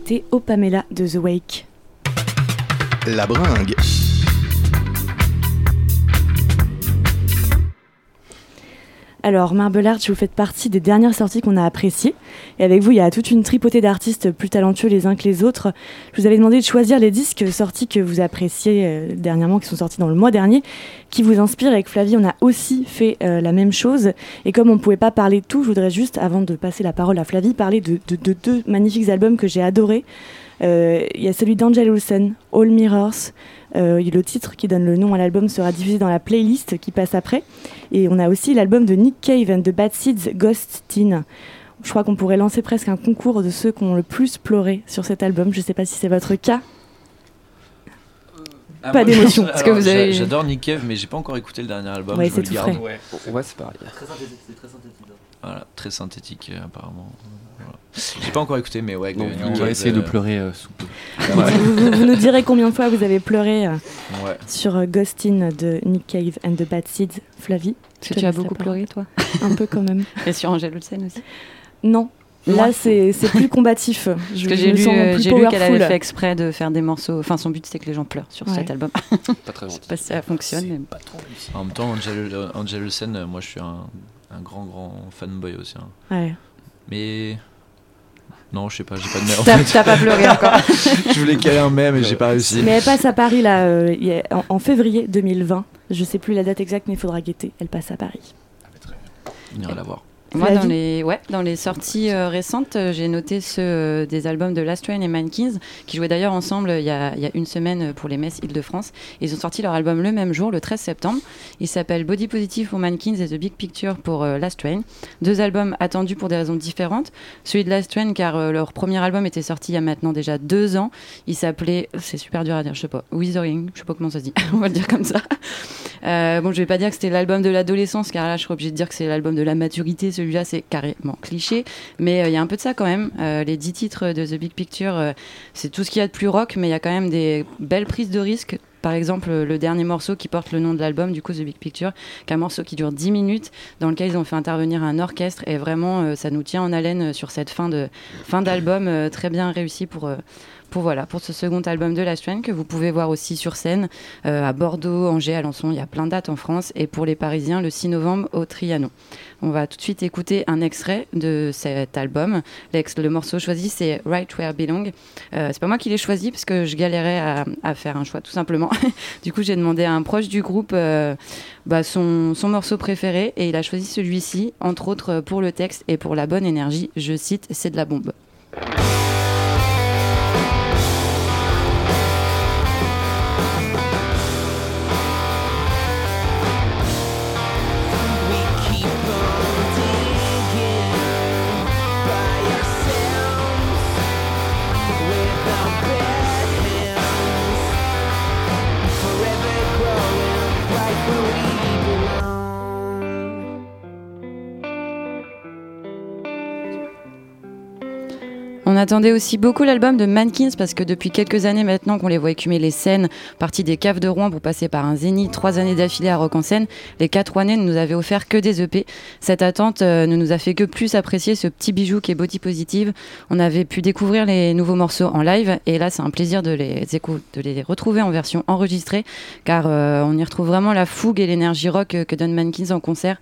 Speaker 5: C'était O Pamela de The Wake.
Speaker 11: La bringue.
Speaker 5: Alors, Marble Arch, vous faites partie des dernières sorties qu'on a appréciées. Et avec vous, il y a toute une tripotée d'artistes plus talentueux les uns que les autres. Je vous avais demandé de choisir les disques sortis que vous appréciez euh, dernièrement, qui sont sortis dans le mois dernier, qui vous inspirent. Avec Flavie, on a aussi fait euh, la même chose. Et comme on ne pouvait pas parler de tout, je voudrais juste, avant de passer la parole à Flavie, parler de, deux magnifiques albums que j'ai adorés. Euh, il y a celui d'Angel Olsen, All Mirrors. Le titre qui donne le nom à l'album sera diffusé dans la playlist qui passe après. Et on a aussi l'album de Nick Cave and the Bad Seeds, Ghost Teen. Je crois qu'on pourrait lancer presque un concours de ceux qui ont le plus pleuré sur cet album. Je ne sais pas si c'est votre cas.
Speaker 10: Ah, pas d'émotion. avez... J'adore Nick Cave, mais j'ai pas encore écouté le dernier album.
Speaker 5: Ouais, c'est tout frais.
Speaker 7: Ouais, c'est pareil. Très synthétique.
Speaker 10: Très synthétique. Voilà, très synthétique euh, apparemment. J'ai pas encore écouté, mais ouais.
Speaker 8: on va essayer de euh, pleurer euh, sous peu.
Speaker 5: vous, nous direz combien de fois vous avez pleuré euh, sur Ghostin de Nick Cave and the Bad Seeds, Flavie.
Speaker 6: Est-ce que tu as beaucoup pleuré, toi
Speaker 5: Un peu quand même.
Speaker 6: Et sur Angèle Olsen aussi
Speaker 5: Non. Là, c'est plus combatif.
Speaker 6: Je, que j'ai lu, lu qu'elle avait fait exprès de faire des morceaux. Enfin, son but, c'est que les gens pleurent sur cet album.
Speaker 7: pas très
Speaker 6: Je sais pas si ça fonctionne. Mais... Pas trop
Speaker 10: en même temps, Angel, Olsen, moi, je suis un, un grand, grand fanboy aussi. Hein.
Speaker 5: Ouais.
Speaker 10: Mais non, je sais pas, j'ai pas de mère.
Speaker 6: T'as pas pleuré encore.
Speaker 10: je voulais caler un mème et j'ai pas réussi.
Speaker 5: Mais elle passe à Paris là, euh, en, février 2020. Je sais plus la date exacte, mais il faudra guetter. Elle passe à Paris.
Speaker 10: Ah, très bien. On ira la voir.
Speaker 6: Moi, dans les, ouais, dans les sorties euh, récentes, euh, j'ai noté ceux euh, des albums de Last Train et Mankins, qui jouaient d'ailleurs ensemble il y, a, il y, a, une semaine pour les messes Île-de-France. Ils ont sorti leur album le même jour, le 13 septembre. Il s'appelle Body Positive pour Mankins et The Big Picture pour Last Train. Deux albums attendus pour des raisons différentes. Celui de Last Train, car leur premier album était sorti il y a maintenant déjà deux ans. Il s'appelait, c'est super dur à dire, je sais pas, Withering, je sais pas comment ça se dit, on va le dire comme ça. Bon, je vais pas dire que c'était l'album de l'adolescence, car là, je serais obligée de dire que c'est l'album de la maturité. Celui-là, c'est carrément cliché, mais euh, il y a un peu de ça quand même. Euh, les dix titres de The Big Picture, euh, c'est tout ce qu'il y a de plus rock, mais il y a quand même des belles prises de risques. Par exemple, le dernier morceau qui porte le nom de l'album, du coup, The Big Picture, qui est un morceau qui dure 10 minutes, dans lequel ils ont fait intervenir un orchestre, et vraiment, ça nous tient en haleine sur cette fin de fin d'album très bien réussi pour pour, voilà, pour ce second album de La Strain que vous pouvez voir aussi sur scène euh, à Bordeaux, Angers, Alençon. Il y a plein de dates en France. Et pour les Parisiens, le 6 novembre au Trianon. On va tout de suite écouter un extrait de cet album. Le morceau choisi, c'est Right Where Belong. Euh, c'est pas moi qui l'ai choisi parce que je galérais à, faire un choix, tout simplement. du coup, j'ai demandé à un proche du groupe euh, bah, son, son morceau préféré et il a choisi celui-ci, entre autres pour le texte et pour la bonne énergie. Je cite, c'est de la bombe. On attendait aussi beaucoup l'album de Mankins parce que depuis quelques années maintenant qu'on les voit écumer les scènes, partie des caves de Rouen pour passer par un zénith, trois années d'affilée à Rock en scène, les quatre années ne nous avaient offert que des EP. Cette attente euh, ne nous a fait que plus apprécier ce petit bijou qui est Body Positive. On avait pu découvrir les nouveaux morceaux en live et là c'est un plaisir de les, de les retrouver en version enregistrée car euh, on y retrouve vraiment la fougue et l'énergie rock que donne Mankins en concert.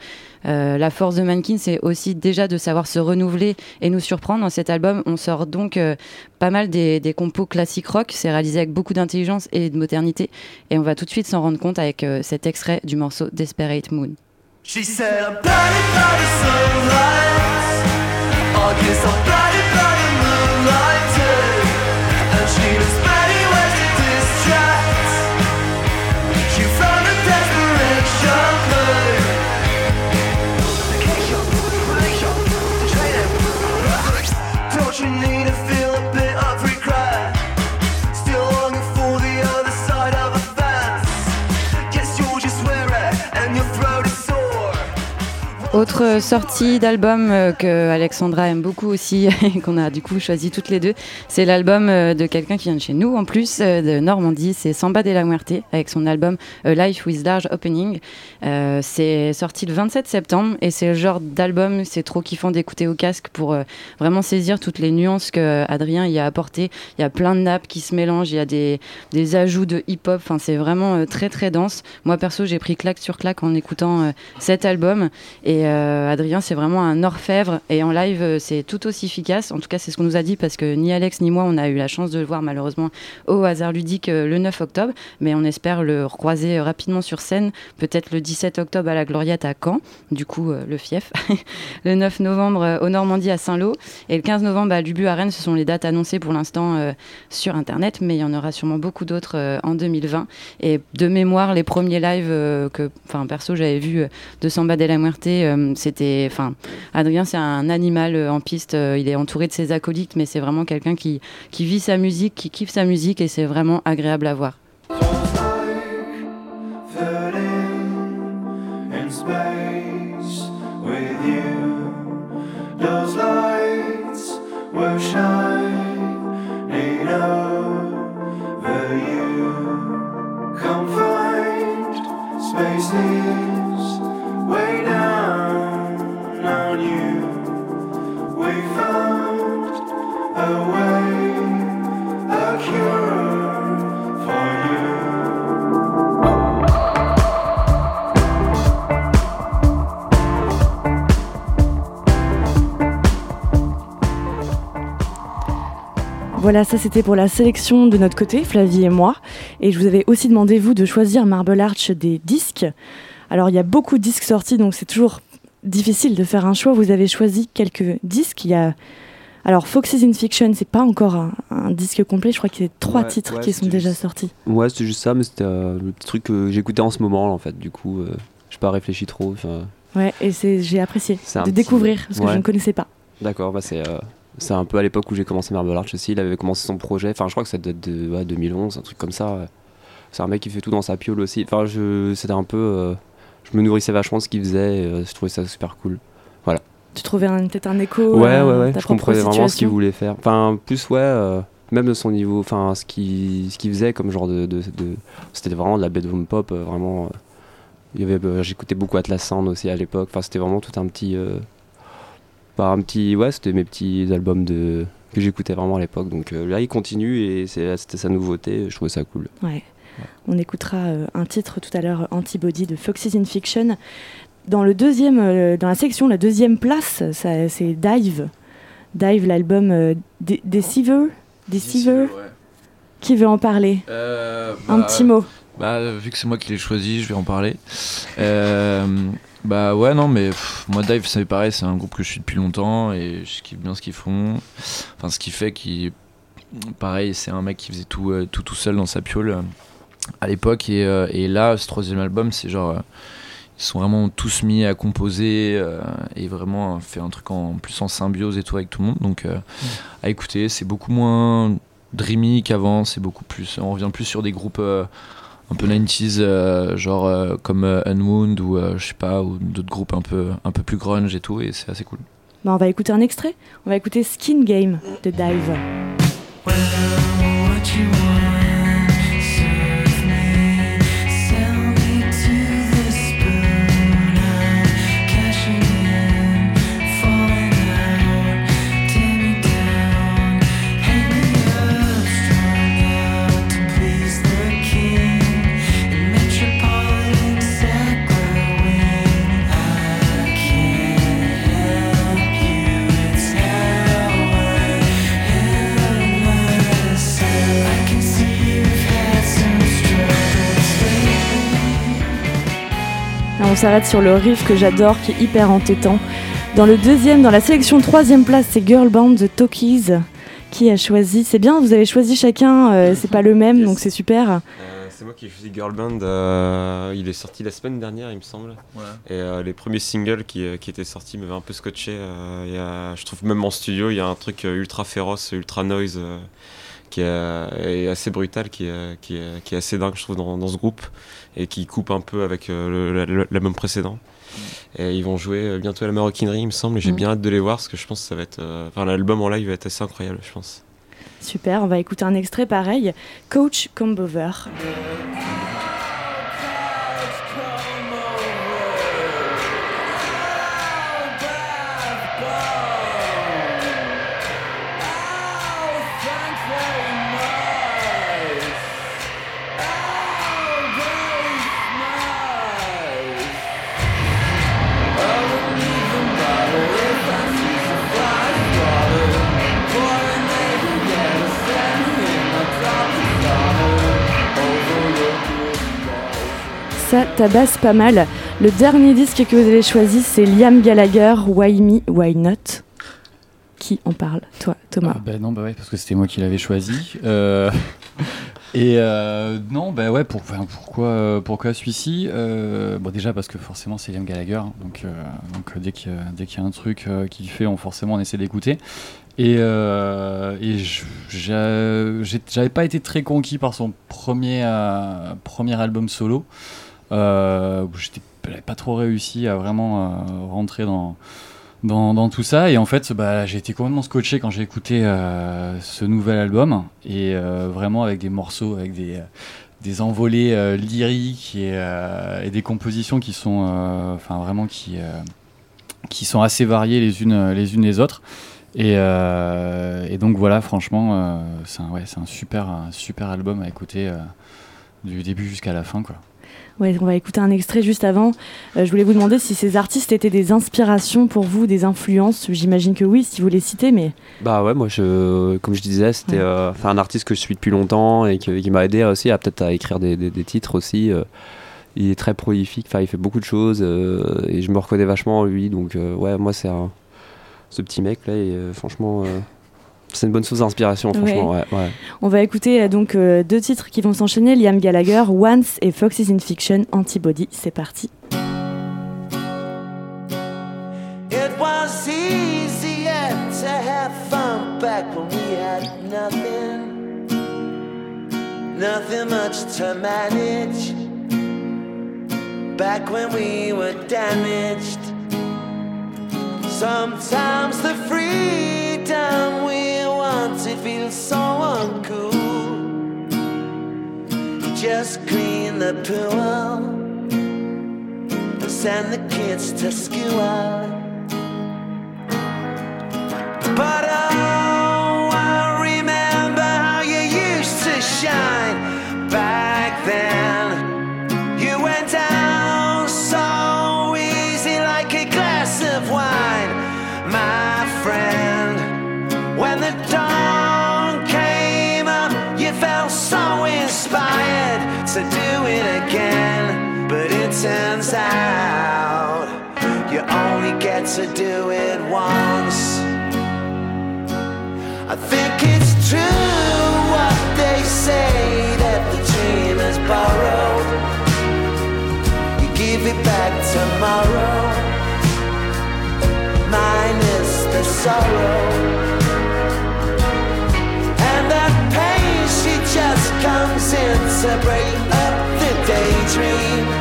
Speaker 6: Euh, La force de Mannequin, c'est aussi déjà de savoir se renouveler et nous surprendre. Dans cet album, on sort donc euh, pas mal des, compos classiques rock. C'est réalisé avec beaucoup d'intelligence et de modernité. Et on va tout de suite s'en rendre compte avec euh, cet extrait du morceau Desperate Moon. She said, by the sunlight. I by the moonlight. Autre sortie d'album euh, que Alexandra aime beaucoup aussi et qu'on a du coup choisi toutes les deux, c'est l'album euh, de quelqu'un qui vient de chez nous en plus euh, de Normandie, c'est Samba de la Muerte avec son album Life with Large Opening. c'est sorti le 27 septembre et c'est le genre d'album, c'est trop kiffant d'écouter au casque pour vraiment saisir toutes les nuances que Adrien y a apporté. Il y a plein de nappes qui se mélangent, il y a des, des ajouts de hip-hop, enfin c'est vraiment très très dense. Moi perso, j'ai pris claque sur claque en écoutant cet album et euh, Adrien, c'est vraiment un orfèvre et en live, euh, c'est tout aussi efficace. En tout cas, c'est ce qu'on nous a dit parce que ni Alex ni moi, on a eu la chance de le voir malheureusement au hasard ludique euh, le 9 octobre. Mais on espère le recroiser rapidement sur scène, peut-être le 17 octobre à la Gloriette à Caen, du coup le fief. le 9 novembre au Normandie à Saint-Lô et le 15 novembre à Lubu à Rennes. Ce sont les dates annoncées pour l'instant sur Internet, mais il y en aura sûrement beaucoup d'autres en 2020. Et de mémoire, les premiers lives que, enfin perso, j'avais vu de Samba de la Muerte euh, c'était, enfin, Adrien, c'est un animal euh, en piste. Euh, il est entouré de ses acolytes, mais c'est vraiment quelqu'un qui, qui vit sa musique, qui kiffe sa musique, et c'est vraiment agréable à voir. Voilà, ça c'était pour la sélection de notre côté, Flavie et moi. Et je vous avais aussi demandé, vous, de choisir Marble Arch des disques. Alors il y a beaucoup de disques sortis, donc c'est toujours difficile de faire un choix. Vous avez choisi quelques disques. Il y a alors, Foxes in Fiction, c'est pas encore un, disque complet. Je crois qu'il y a trois titres qui sont déjà sortis.
Speaker 7: Ouais, c'est juste ça, mais c'était euh, le truc que j'écoutais en ce moment, en fait. Du coup, euh, je pas réfléchi trop.
Speaker 5: Ouais, et j'ai apprécié de découvrir parce que je ne connaissais pas.
Speaker 7: D'accord, bah c'est. Euh, c'est un peu à l'époque où j'ai commencé Marble Arch aussi. Il avait commencé son projet. Enfin, je crois que ça date de 2011, un truc comme ça. C'est un mec qui fait tout dans sa piole aussi. Enfin, je, c'était un peu. je me nourrissais vachement de ce qu'il faisait. je trouvais ça super cool. Voilà.
Speaker 5: Tu trouvais peut-être un écho
Speaker 7: Ouais, ouais, ouais. Je comprenais vraiment ce qu'il voulait faire. Enfin, plus, ouais, euh, même de son niveau, enfin, ce qu'il ce faisait comme genre de. de, c'était vraiment de la bedroom pop, euh, vraiment. Euh, il y avait, j'écoutais beaucoup Atlas Sound aussi à l'époque. Enfin, c'était vraiment tout un petit. Par un petit. Ouais, c'était mes petits albums de que j'écoutais vraiment à l'époque. Donc là, il continue et c'était sa nouveauté. Je trouvais ça cool.
Speaker 5: Ouais. On écoutera un titre tout à l'heure, Antibody de Foxes in Fiction. Dans, le deuxième, euh, dans la section, la deuxième place, c'est Dive. Dive, l'album euh, Deceiver? Deceiver? Qui veut en parler? Euh, Un bah, petit mot.
Speaker 10: Bah, vu que c'est moi qui l'ai choisi, je vais en parler. Bah ouais, non, mais moi, Dive, c'est pareil, c'est un groupe que je suis depuis longtemps et je kiffe bien ce qu'ils font. Enfin, ce qui fait qui pareil, c'est un mec qui faisait tout, tout, tout seul dans sa piole à l'époque. Et, et, là, ce troisième album, c'est genre ils sont vraiment tous mis à composer euh, et vraiment fait un truc en plus en symbiose et tout avec tout le monde. Donc euh, à écouter, c'est beaucoup moins dreamy qu'avant, c'est beaucoup plus. On revient plus sur des groupes euh, un peu 90s, genre comme Unwound ou je sais pas, ou d'autres groupes un peu, un peu plus grunge et tout, et c'est assez cool.
Speaker 5: Bah, on va écouter un extrait. On va écouter Skin Game de Dive. On s'arrête sur le riff que j'adore, qui est hyper entêtant. Dans le deuxième, dans la sélection troisième place, c'est Girl Band de Talkies qui a choisi. C'est bien, vous avez choisi chacun, euh, c'est pas le même, donc c'est super. Euh,
Speaker 9: c'est moi qui ai choisi Girl Band. Euh, il est sorti la semaine dernière, il me semble. Et les premiers singles qui, qui étaient sortis m'avaient un peu scotché. je trouve même en studio, il y a un truc ultra féroce, ultra noise qui est, assez brutal, qui est, qui, est, qui est assez dingue, je trouve, dans, dans, ce groupe, et qui coupe un peu avec l'album précédent. Et ils vont jouer bientôt à la Maroquinerie, il me semble, et j'ai mm. bien hâte de les voir, parce que je pense que ça va être. Enfin, l'album en live va être assez incroyable, je pense.
Speaker 12: Super, on va écouter un extrait pareil, Coach Combover. Ça tabasse pas mal. Le dernier disque que vous avez choisi, c'est Liam Gallagher, Why Me, Why Not Qui en parle Toi, Thomas
Speaker 8: ah, bah Non, bah ouais, parce que c'était moi qui l'avais choisi. Euh, et euh, non, bah ouais, pour, pourquoi, pourquoi celui-ci? Euh, Bon, déjà parce que forcément c'est Liam Gallagher, donc, donc dès qu'il y, a un truc qu'il fait, on, forcément on essaie d'écouter. Et, j'avais pas été très conquis par son premier album solo euh, n'avais pas trop réussi à vraiment euh, rentrer dans, dans, tout ça. Et en fait, bah, j'ai été complètement scotché quand j'ai écouté euh, ce nouvel album. Et euh, vraiment avec des morceaux, avec des, des envolées lyriques et, des compositions qui sont vraiment qui, qui sont assez variées les unes les, unes les autres. Et, donc voilà, franchement, c'est un, ouais, un, super, super album à écouter du début jusqu'à la fin. Quoi
Speaker 12: on va écouter un extrait juste avant. Euh, je voulais vous demander si ces artistes étaient des inspirations pour vous, des influences. J'imagine que oui, si vous les citez, mais.
Speaker 7: Bah ouais, moi, je, comme je disais, c'était euh, un artiste que je suis depuis longtemps et qui, m'a aidé aussi à peut-être à écrire des, titres aussi. Euh. il est très prolifique, enfin, il fait beaucoup de choses et je me reconnais vachement en lui. Donc, ouais, moi, c'est ce petit mec là, et franchement. C'est une bonne source d'inspiration, franchement.
Speaker 12: On va écouter euh, donc euh, deux titres qui vont s'enchaîner Liam Gallagher, Once et Foxes in Fiction, Antibody. C'est parti. It was easier to have fun back when we had nothing. Nothing much to manage. Back when we were damaged. Sometimes the we it feels so uncool. Just clean the pool and send the kids to school. But oh, to do it once. I think it's true what they say that the dream is borrowed. You give it back tomorrow, minus the sorrow. And that pain, she just comes in to break up the
Speaker 5: daydream.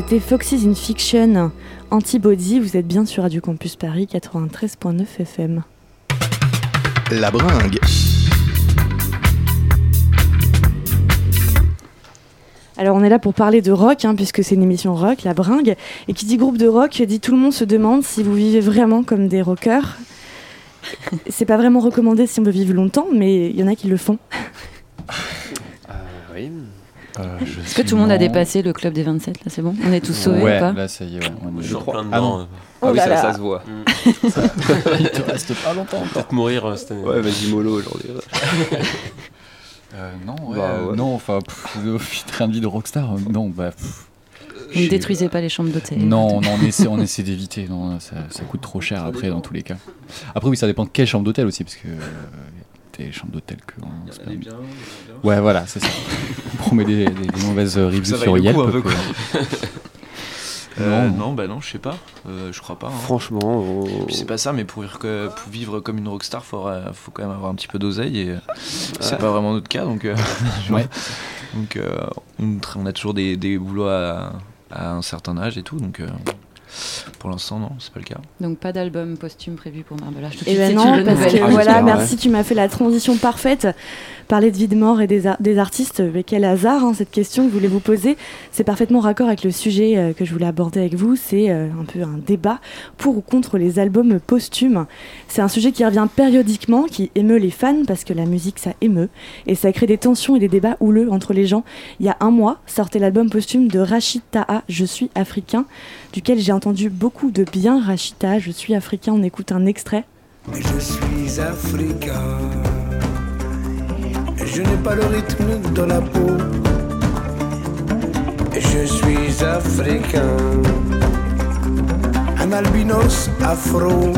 Speaker 5: C'était Foxys in Fiction, Antibody. Vous êtes bien sur Radio Campus Paris 93.9 FM.
Speaker 11: La bringue.
Speaker 5: Alors on est là pour parler de rock, hein, puisque c'est une émission rock, la bringue. Et qui dit groupe de rock, dit tout le monde se demande si vous vivez vraiment comme des rockers. c'est pas vraiment recommandé si on veut vivre longtemps, mais il y en a qui le font.
Speaker 7: Euh, oui.
Speaker 6: Euh, Est-ce que tout le monde a dépassé le club des 27 là C'est bon On est tous sauvés
Speaker 8: ouais,
Speaker 6: ou pas
Speaker 8: là ça y est, ouais, on est
Speaker 9: Je plein
Speaker 7: Ah,
Speaker 9: dedans.
Speaker 5: Oh
Speaker 7: ah oui,
Speaker 5: là
Speaker 7: ça,
Speaker 5: là.
Speaker 7: ça se voit.
Speaker 8: Il te reste pas longtemps.
Speaker 9: Peut-être mourir euh, cette année.
Speaker 7: Ouais, vas-y, mollo aujourd'hui.
Speaker 8: Euh, non, ouais,
Speaker 7: Bah,
Speaker 8: euh,
Speaker 7: ouais.
Speaker 8: non, enfin, train de vie de rockstar, euh, non, bah. pff,
Speaker 6: Vous ne détruisez pas les chambres d'hôtel.
Speaker 8: Non, non, on essaie, on essaie d'éviter. Non, ça, ça coûte trop cher après dans tous les cas. Après oui, ça dépend de quelle chambre d'hôtel aussi, parce que euh, des chambres d'hôtel que. on- pas- Ouais, voilà, c'est ça. On promet des, des- des mauvaises reviews
Speaker 10: Ça
Speaker 8: sur Yelp.
Speaker 10: coup un peu,
Speaker 8: quoi.
Speaker 10: Euh,
Speaker 8: Non.
Speaker 10: non, bah non, je sais pas. Euh, je crois pas. hein.
Speaker 7: Franchement,
Speaker 10: Puis c'est pas ça, mais pour vivre, que- pour vivre comme une rockstar, faut, euh, faut quand même avoir un petit peu d'oseille et euh, c'est
Speaker 7: Ouais.
Speaker 10: pas vraiment notre cas. Donc, euh,
Speaker 8: Ouais.
Speaker 10: donc euh, on, a toujours des, des boulots à, à un certain âge et tout. Donc euh, pour l'instant, non, c'est pas le cas.
Speaker 6: Donc pas d'album posthume prévu pour de
Speaker 5: Et
Speaker 6: suite,
Speaker 5: ben non, parce que
Speaker 7: Ah,
Speaker 5: voilà,
Speaker 7: j'espère,
Speaker 5: merci, tu m'as fait la transition parfaite. Parler de vie de mort et des, ar- des artistes, mais quel hasard, hein, cette question que je voulais vous poser. C'est parfaitement raccord avec le sujet euh, que je voulais aborder avec vous. C'est euh, un peu un débat pour ou contre les albums posthumes. C'est un sujet qui revient périodiquement, qui émeut les fans, parce que la musique, ça émeut. Et ça crée des tensions et des débats houleux entre les gens. Il y a un mois, sortait l'album posthume de Rachid Taha, Je suis africain, duquel j'ai entendu beaucoup de bien. Rachid Taha, Je suis africain, on écoute un extrait.
Speaker 13: Je suis africain. Je n'ai pas le rythme dans la peau. Je suis africain. Un albinos afro.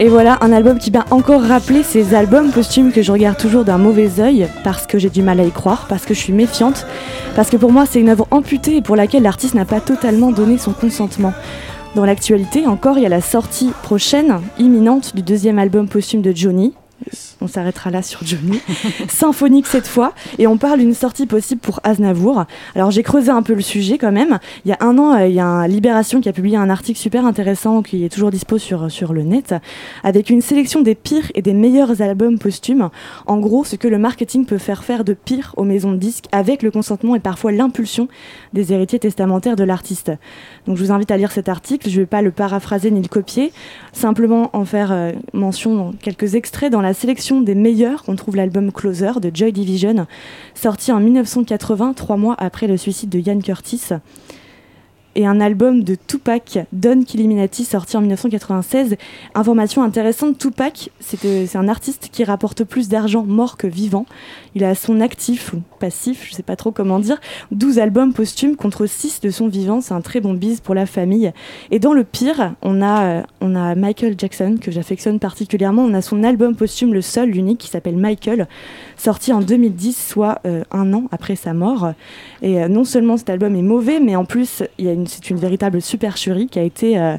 Speaker 5: Et voilà un album qui m'a encore rappelé ces albums posthumes que je regarde toujours d'un mauvais œil parce que j'ai du mal à y croire, parce que je suis méfiante, parce que pour moi c'est une œuvre amputée et pour laquelle l'artiste n'a pas totalement donné son consentement. Dans l'actualité encore, il y a la sortie prochaine, imminente, du deuxième album posthume de Johnny. On s'arrêtera là sur Johnny. Symphonique cette fois. Et on parle d'une sortie possible pour Aznavour. Alors j'ai creusé un peu le sujet quand même. Il y a un an, euh, il y a un Libération qui a publié un article super intéressant qui est toujours dispo sur, sur le net, avec une sélection des pires et des meilleurs albums posthumes. En gros, ce que le marketing peut faire faire de pire aux maisons de disques avec le consentement et parfois l'impulsion des héritiers testamentaires de l'artiste. Donc je vous invite à lire cet article. Je ne vais pas le paraphraser ni le copier, simplement en faire euh, mention dans quelques extraits dans la sélection des meilleurs. On trouve l'album Closer de Joy Division, sorti en 1980, trois mois après le suicide de Ian Curtis. Et un album de Tupac, Don Killuminati, sorti en 1996. Information intéressante, Tupac, c'est euh, c'est un artiste qui rapporte plus d'argent mort que vivant. Il a son actif, ou passif, je sais pas trop comment dire, 12 albums posthumes contre 6 de son vivant. C'est un très bon bise pour la famille. Et dans le pire, on a, euh, on a Michael Jackson, que j'affectionne particulièrement. On a son album posthume, le seul, l'unique, qui s'appelle Michael, sorti en 2010, soit euh, un an après sa mort. Et non seulement cet album est mauvais, mais en plus, il y a une- c'est une véritable supercherie qui a été, euh,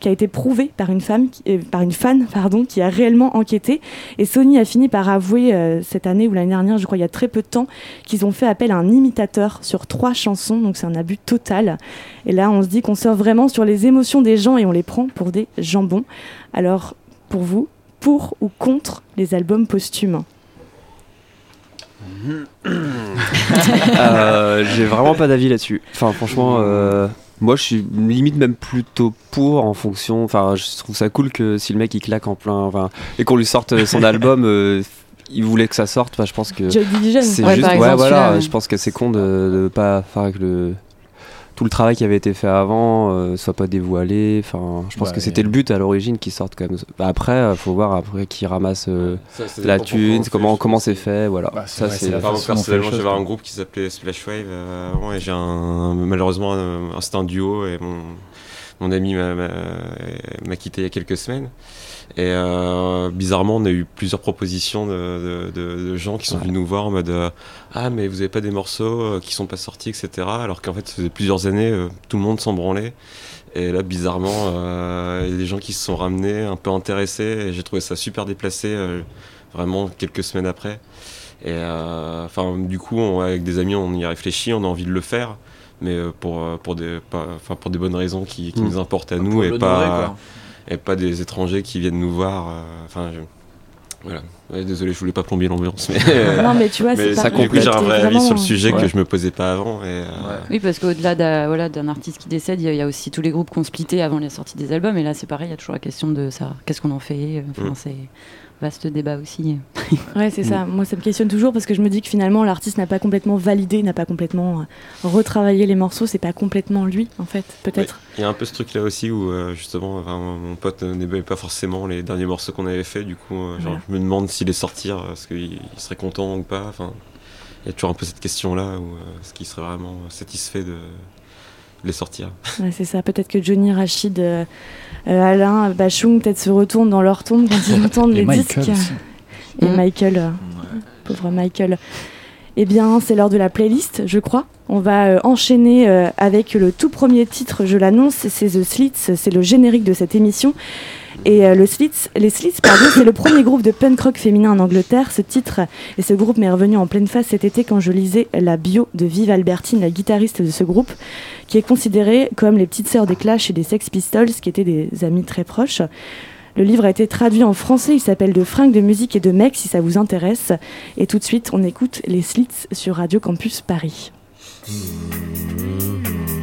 Speaker 5: qui a été prouvée par une, femme, qui- euh, par une fan pardon, qui a réellement enquêté. Et Sony a fini par avouer euh, cette année ou l'année dernière, je crois il y a très peu de temps, qu'ils ont fait appel à un imitateur sur trois chansons. Donc c'est un abus total. Et là, on se dit qu'on sort vraiment sur les émotions des gens et on les prend pour des jambons. Alors, pour vous, pour ou contre les albums posthumes?
Speaker 7: J'ai vraiment pas d'avis là-dessus. Enfin, franchement, moi je suis limite même plutôt pour en fonction. Enfin, je trouve ça cool que si le mec il claque en plein. Enfin, et qu'on lui sorte son album. euh, il voulait que ça sorte, enfin, je pense que
Speaker 5: Joy Division.
Speaker 7: c'est
Speaker 6: Ouais,
Speaker 7: juste,
Speaker 6: par
Speaker 7: ouais, voilà, je pense que c'est con de, de pas faire que le tout le travail qui avait été fait avant euh, soit pas dévoilé. Enfin, je pense
Speaker 8: Ouais,
Speaker 7: que c'était le but à l'origine qu'il sorte quand même. Bah, après, euh, faut voir après qui ramasse euh,
Speaker 9: Ça, ça
Speaker 7: la thune, comment comment c'est fait, voilà.
Speaker 8: Bah,
Speaker 7: ça c'est
Speaker 9: personnellement, j'avais un groupe qui s'appelait Splashwave euh, avant et j'ai un malheureusement un, un- c'était un duo et mon mon ami m'a- m'a m'a quitté il y a quelques semaines. Et euh, bizarrement, on a eu plusieurs propositions de, de, de- de gens qui sont venus nous voir en mode euh, Ah, mais vous avez pas des morceaux euh, qui sont pas sortis, etc. Alors qu'en fait, ça faisait plusieurs années, euh, tout le monde s'en branlait. Et là, bizarrement, euh, il y a des gens qui se sont ramenés, un peu intéressés. Et j'ai trouvé ça super déplacé, euh, vraiment quelques semaines après. Et enfin, du coup, avec des amis, on y a réfléchi, on a envie de le faire, mais pour, pour, des, enfin, pour des bonnes raisons qui, qui mm. nous importent à nous et pas, et pas des étrangers qui viennent nous voir. Enfin, voilà. désolé, je voulais pas plomber l'ambiance, mais
Speaker 5: non, mais tu vois, c'est
Speaker 9: ça
Speaker 5: Du
Speaker 9: j'ai un vrai avis sur le sujet que je me posais pas avant. Et, euh,
Speaker 6: Oui, parce qu'au-delà d'un voilà, artiste qui décède, il y, a aussi tous les groupes qui ont splitté avant la sortie des albums. Et là, c'est pareil, il y a toujours la question de ça. Qu'est-ce qu'on en fait enfin, mm. Vaste débat aussi.
Speaker 5: ouais, c'est ça. Moi, ça me questionne toujours parce que je me dis que finalement, l'artiste n'a pas complètement validé, n'a pas complètement euh, retravaillé les morceaux. C'est pas complètement lui, en fait, peut-être.
Speaker 9: Il y a un peu ce truc-là aussi où, euh, justement, mon pote n'aimait pas forcément les derniers morceaux qu'on avait fait. Du coup, euh, genre, je me demande s'il est sortir, est-ce qu'il serait content ou pas. Enfin, il y a toujours un peu cette question-là où est-ce qu'il serait vraiment satisfait de les sortir.
Speaker 5: Ouais, c'est ça. Peut-être que Johnny Rachid euh, Alain, Bachung peut-être se retournent dans leur tombe quand ils entendent les disques. Et mmh. Michael, euh, pauvre Michael. Eh bien, c'est l'heure de la playlist, je crois. On va euh, enchaîner avec le tout premier titre, je l'annonce, c'est The Slits, c'est le générique de cette émission. Et euh, les Slits, pardon, c'est le premier groupe de punk rock féminin en Angleterre. Ce titre et ce groupe m'est revenu en pleine face cet été quand je lisais la bio de Vive Albertine, la guitariste de ce groupe, qui est considérée comme les petites sœurs des Clash et des Sex Pistols, qui étaient des amis très proches. Le livre a été traduit en français, il s'appelle De fringues de musique et de mecs si ça vous intéresse. Et tout de suite, on écoute les Slits sur Radio Campus Paris.
Speaker 14: that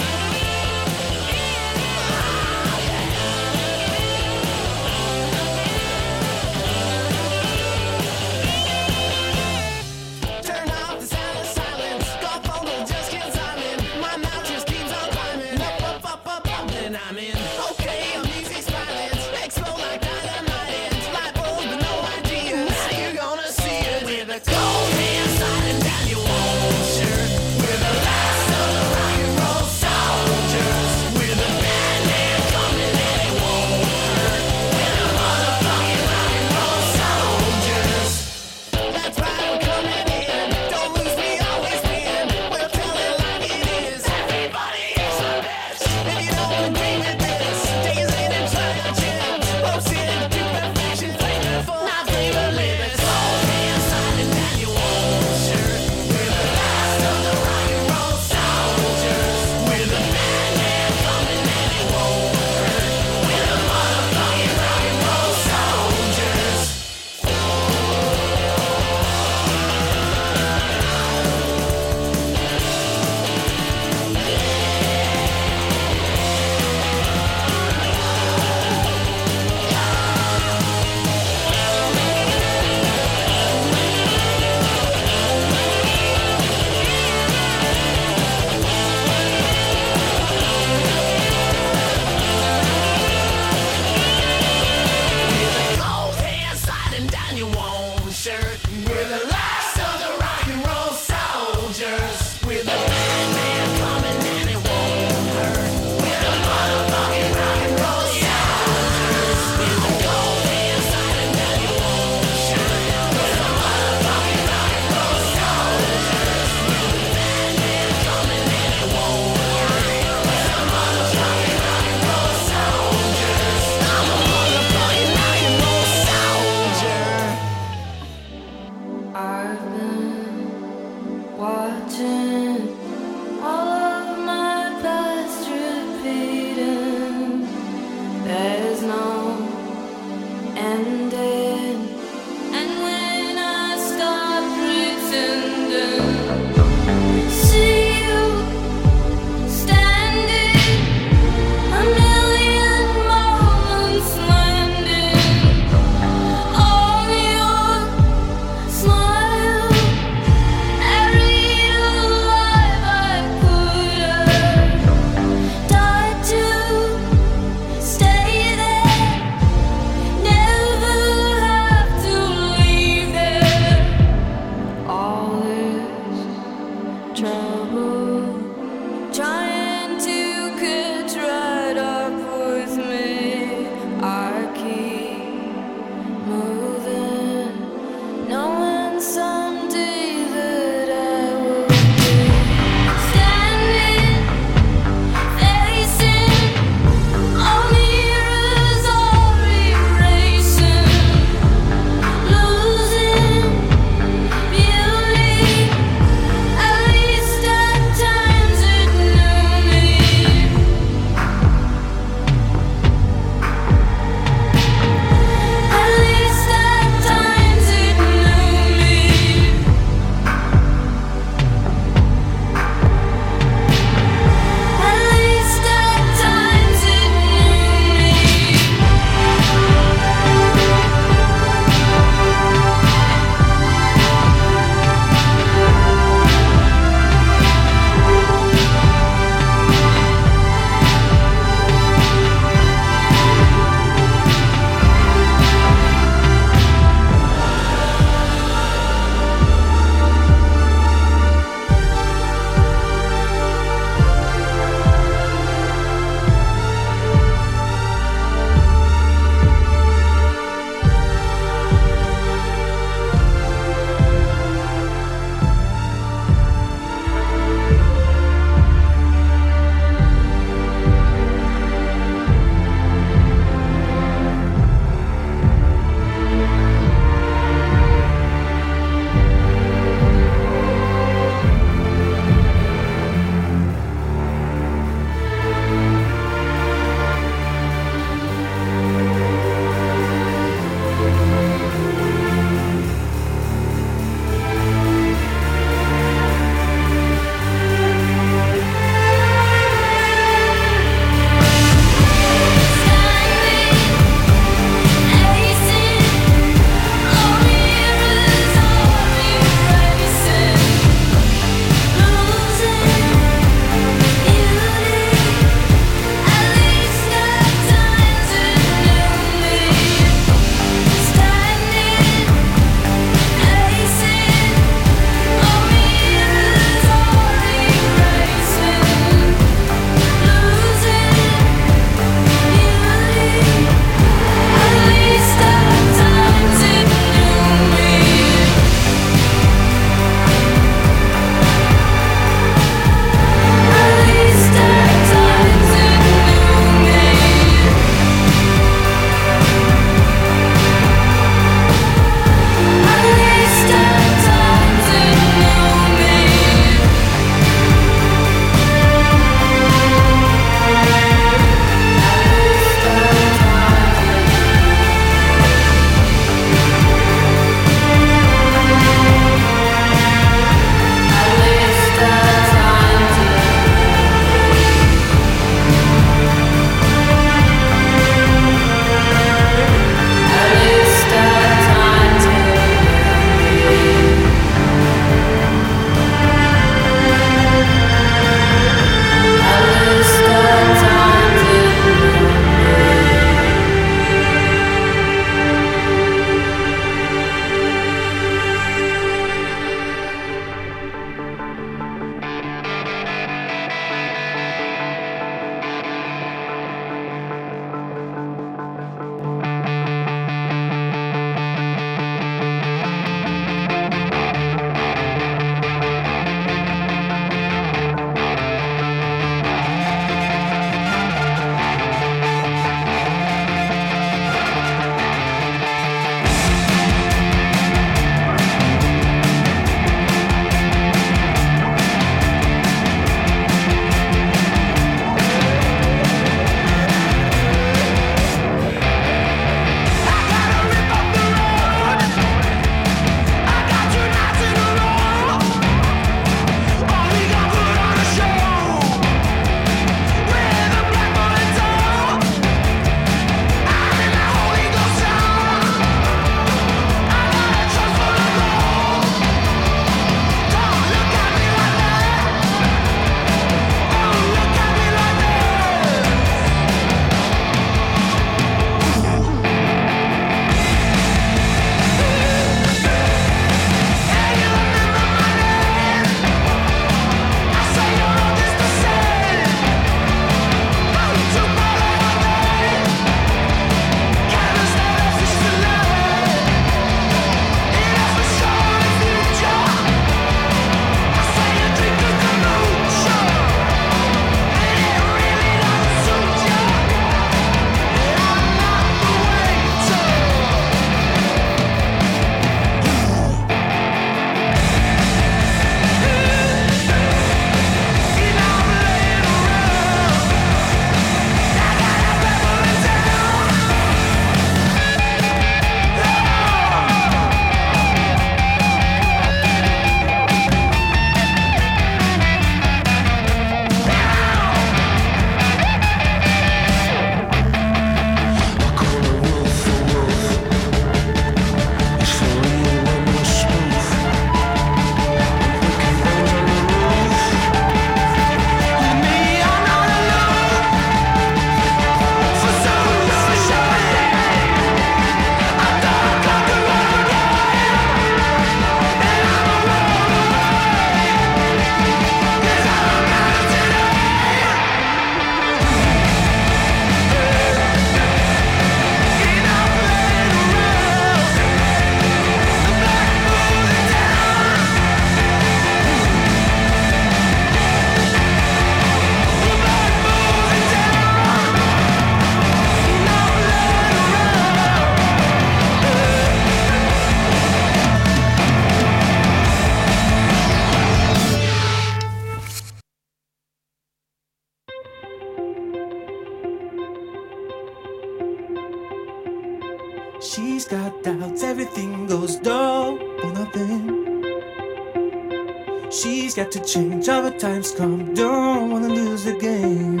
Speaker 14: times come, don't wanna lose the game.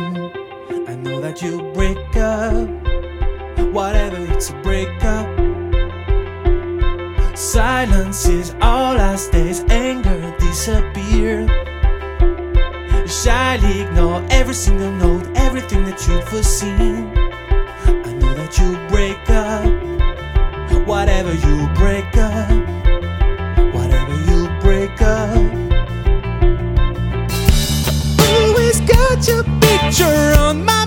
Speaker 14: I know that you'll break up, whatever it's a break up. Silence is all I stays, anger disappear. Shyly ignore every single note, everything that you've foreseen. I know that you'll break up, whatever you break. your picture on my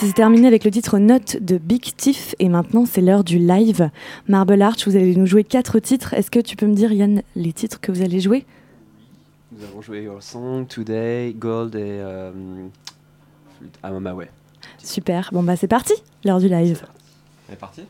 Speaker 5: Ça s'est terminé avec le titre Note de Big Tiff et maintenant c'est l'heure du live. Marble Arch, vous allez nous jouer quatre titres. Est-ce que tu peux me dire, Yann, les titres que vous allez jouer?
Speaker 7: Nous avons joué Your Song, Today, Gold et euh, I'm on my way.
Speaker 5: Super. Bon bah c'est parti, l'heure du live.
Speaker 14: C'est parti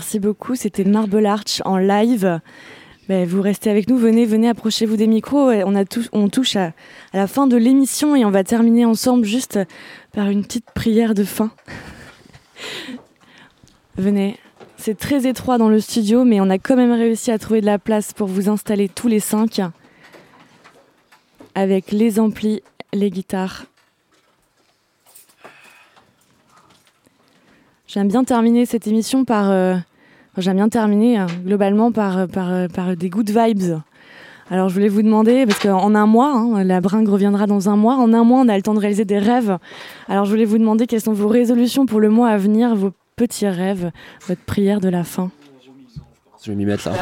Speaker 5: Merci beaucoup. C'était Marble Arch en live. Ben, vous restez avec nous, venez, venez, approchez-vous des micros. On, touche à, la fin de l'émission et on va terminer ensemble juste par une petite prière de fin. venez. C'est très étroit dans le studio, mais on a quand même réussi à trouver de la place pour vous installer tous les cinq avec les amplis, les guitares. J'aime bien terminer cette émission par. euh, J'aime bien terminer euh, globalement par, euh, par, euh, par des good vibes. Alors je voulais vous demander, parce qu'en un mois, hein, la bringue reviendra dans un mois, en un mois on a le temps de réaliser des rêves. Alors je voulais vous demander quelles sont vos résolutions pour le mois à venir, vos petits rêves, votre prière de la fin?
Speaker 7: Je vais m'y mettre là.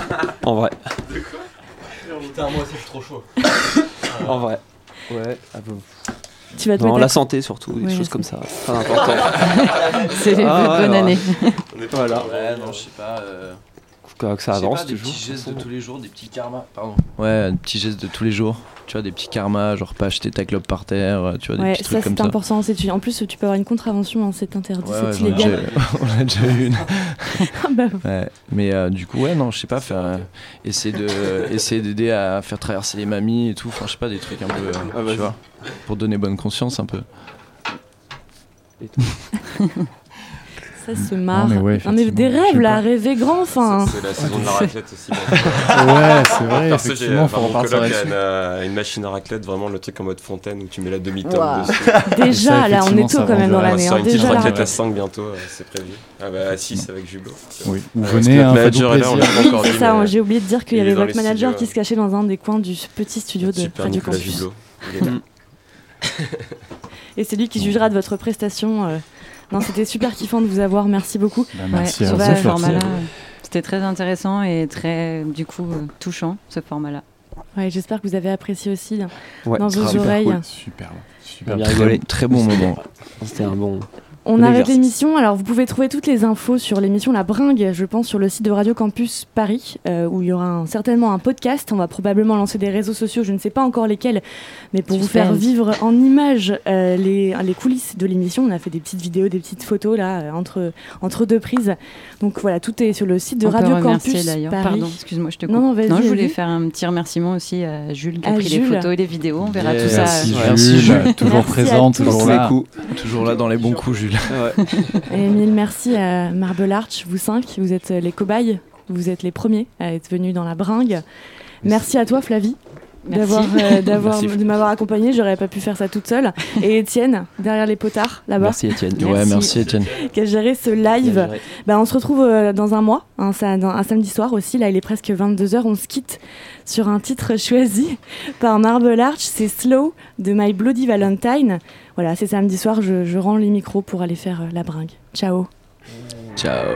Speaker 7: en vrai.
Speaker 15: Putain, moi suis trop chaud.
Speaker 7: En vrai. Ouais. ah bon.
Speaker 5: Tu vas te
Speaker 7: Non, la santé surtout, des
Speaker 5: Ouais,
Speaker 7: choses comme ça. Très important.
Speaker 6: C'est vœux de bonne année.
Speaker 10: On est pas
Speaker 7: Voilà.
Speaker 10: Ouais, non, je sais pas. euh,
Speaker 7: Que, que ça avance
Speaker 10: pas, des
Speaker 7: toujours.
Speaker 10: petits gestes de tous les jours, des petits karmas. Pardon. Ouais, des petits gestes de tous les jours. Tu vois, des petits karmas, genre pas acheter ta clope par terre, tu vois, des
Speaker 5: Ouais,
Speaker 10: petits
Speaker 5: ça
Speaker 10: trucs comme
Speaker 5: c'est
Speaker 10: ça.
Speaker 5: important. c'est- tu- En plus, tu peux avoir une contravention, hein, c'est interdit,
Speaker 10: Ouais,
Speaker 5: c'est illégal.
Speaker 10: déjà- on a déjà eu une.
Speaker 5: Ah bah,
Speaker 10: Ouais, mais euh, du coup, ouais, non, je sais pas, faire, euh, essayer de, essayer d'aider à faire traverser les mamies et tout. Enfin, je sais pas, des trucs un peu, euh,
Speaker 7: Ah,
Speaker 10: tu vois, pour donner bonne conscience un peu.
Speaker 5: Ça se marre.
Speaker 10: mais ouais,
Speaker 5: Non, mais des rêves là, rêver grand, enfin.
Speaker 9: C'est la saison de la raclette aussi.
Speaker 10: Ouais, c'est vrai,
Speaker 9: Parce que j'ai-
Speaker 10: effectivement,
Speaker 9: enfin,
Speaker 10: faut là-dessus.
Speaker 9: une, euh, une machine à raclette, vraiment le truc en mode fontaine où tu mets la demi-tonne dessus.
Speaker 5: Déjà, Ça, là, on est tôt quand même dans
Speaker 9: On va
Speaker 5: l'année,
Speaker 9: faire
Speaker 5: hein.
Speaker 9: une petite
Speaker 5: Déjà, la
Speaker 9: raclette à
Speaker 5: raclette.
Speaker 9: 5 bientôt, euh, c'est prévu. Ah bah à 6 avec Jubo.
Speaker 15: Oui,
Speaker 9: Euh,
Speaker 15: venez,
Speaker 9: que
Speaker 15: hein,
Speaker 9: manager là, on
Speaker 5: c'est ça,
Speaker 9: mais
Speaker 5: j'ai oublié de dire qu'il y avait
Speaker 9: les
Speaker 5: manager qui se cachait dans un des coins du petit studio de Radio Campus. Et c'est lui qui jugera de votre prestation. euh. Non, c'était super kiffant de vous avoir, merci beaucoup.
Speaker 15: Bah, merci
Speaker 6: Ouais,
Speaker 15: à
Speaker 6: sur
Speaker 15: vous,
Speaker 6: ce
Speaker 15: merci.
Speaker 6: format-là, euh, c'était très intéressant et très, du coup, euh, touchant, ce format-là.
Speaker 5: Ouais, J'espère que vous avez apprécié aussi hein,
Speaker 7: Ouais,
Speaker 5: dans vos oreilles.
Speaker 15: cool, super, super.
Speaker 7: bien
Speaker 10: Très, très bon moment.
Speaker 7: C'était un bon.
Speaker 5: On arrête l'émission. Alors, vous pouvez trouver toutes les infos sur l'émission La Bringue, je pense, sur le site de Radio Campus Paris, euh, où il y aura un- certainement un podcast. On va probablement lancer des réseaux sociaux, je ne sais pas encore lesquels, mais pour vous faire vivre en images euh, les, les coulisses de l'émission. On a fait des petites vidéos, des petites photos là, euh, entre, entre deux prises. Donc voilà, tout est sur le site de
Speaker 6: On
Speaker 5: Radio Campus
Speaker 6: d'ailleurs.
Speaker 5: Paris.
Speaker 6: Pardon, excuse-moi, je te coupe.
Speaker 5: Non, non, vas-y,
Speaker 6: je voulais faire un petit remerciement aussi à Jules qui a pris les photos et les vidéos. On verra
Speaker 10: Yeah,
Speaker 6: tout ça.
Speaker 10: merci, Merci,
Speaker 15: Jules, toujours
Speaker 5: Merci
Speaker 15: présent,
Speaker 5: à tous.
Speaker 15: toujours là.
Speaker 10: Toujours là dans les bons coups, Jules.
Speaker 5: Et mille merci à Marble Arch, vous cinq, vous êtes les cobayes, vous êtes les premiers à être venus dans la bringue. Merci à toi Flavie. D'avoir euh, d'avoir-
Speaker 7: Merci.
Speaker 5: de m'avoir accompagnée, j'aurais pas pu faire ça toute seule. Et Étienne derrière les potards là-bas
Speaker 7: Merci Étienne.
Speaker 10: Ouais, merci Étienne.
Speaker 5: qui a géré ce live. Bah, on se retrouve euh, dans un mois, hein, ça- dans- un samedi soir aussi. Là, il est presque 22h. On se quitte sur un titre choisi par Marble Arch. C'est Slow de My Bloody Valentine. Voilà, c'est samedi soir. Je, je rends les micros pour aller faire euh, la bringue. Ciao.
Speaker 10: Ciao.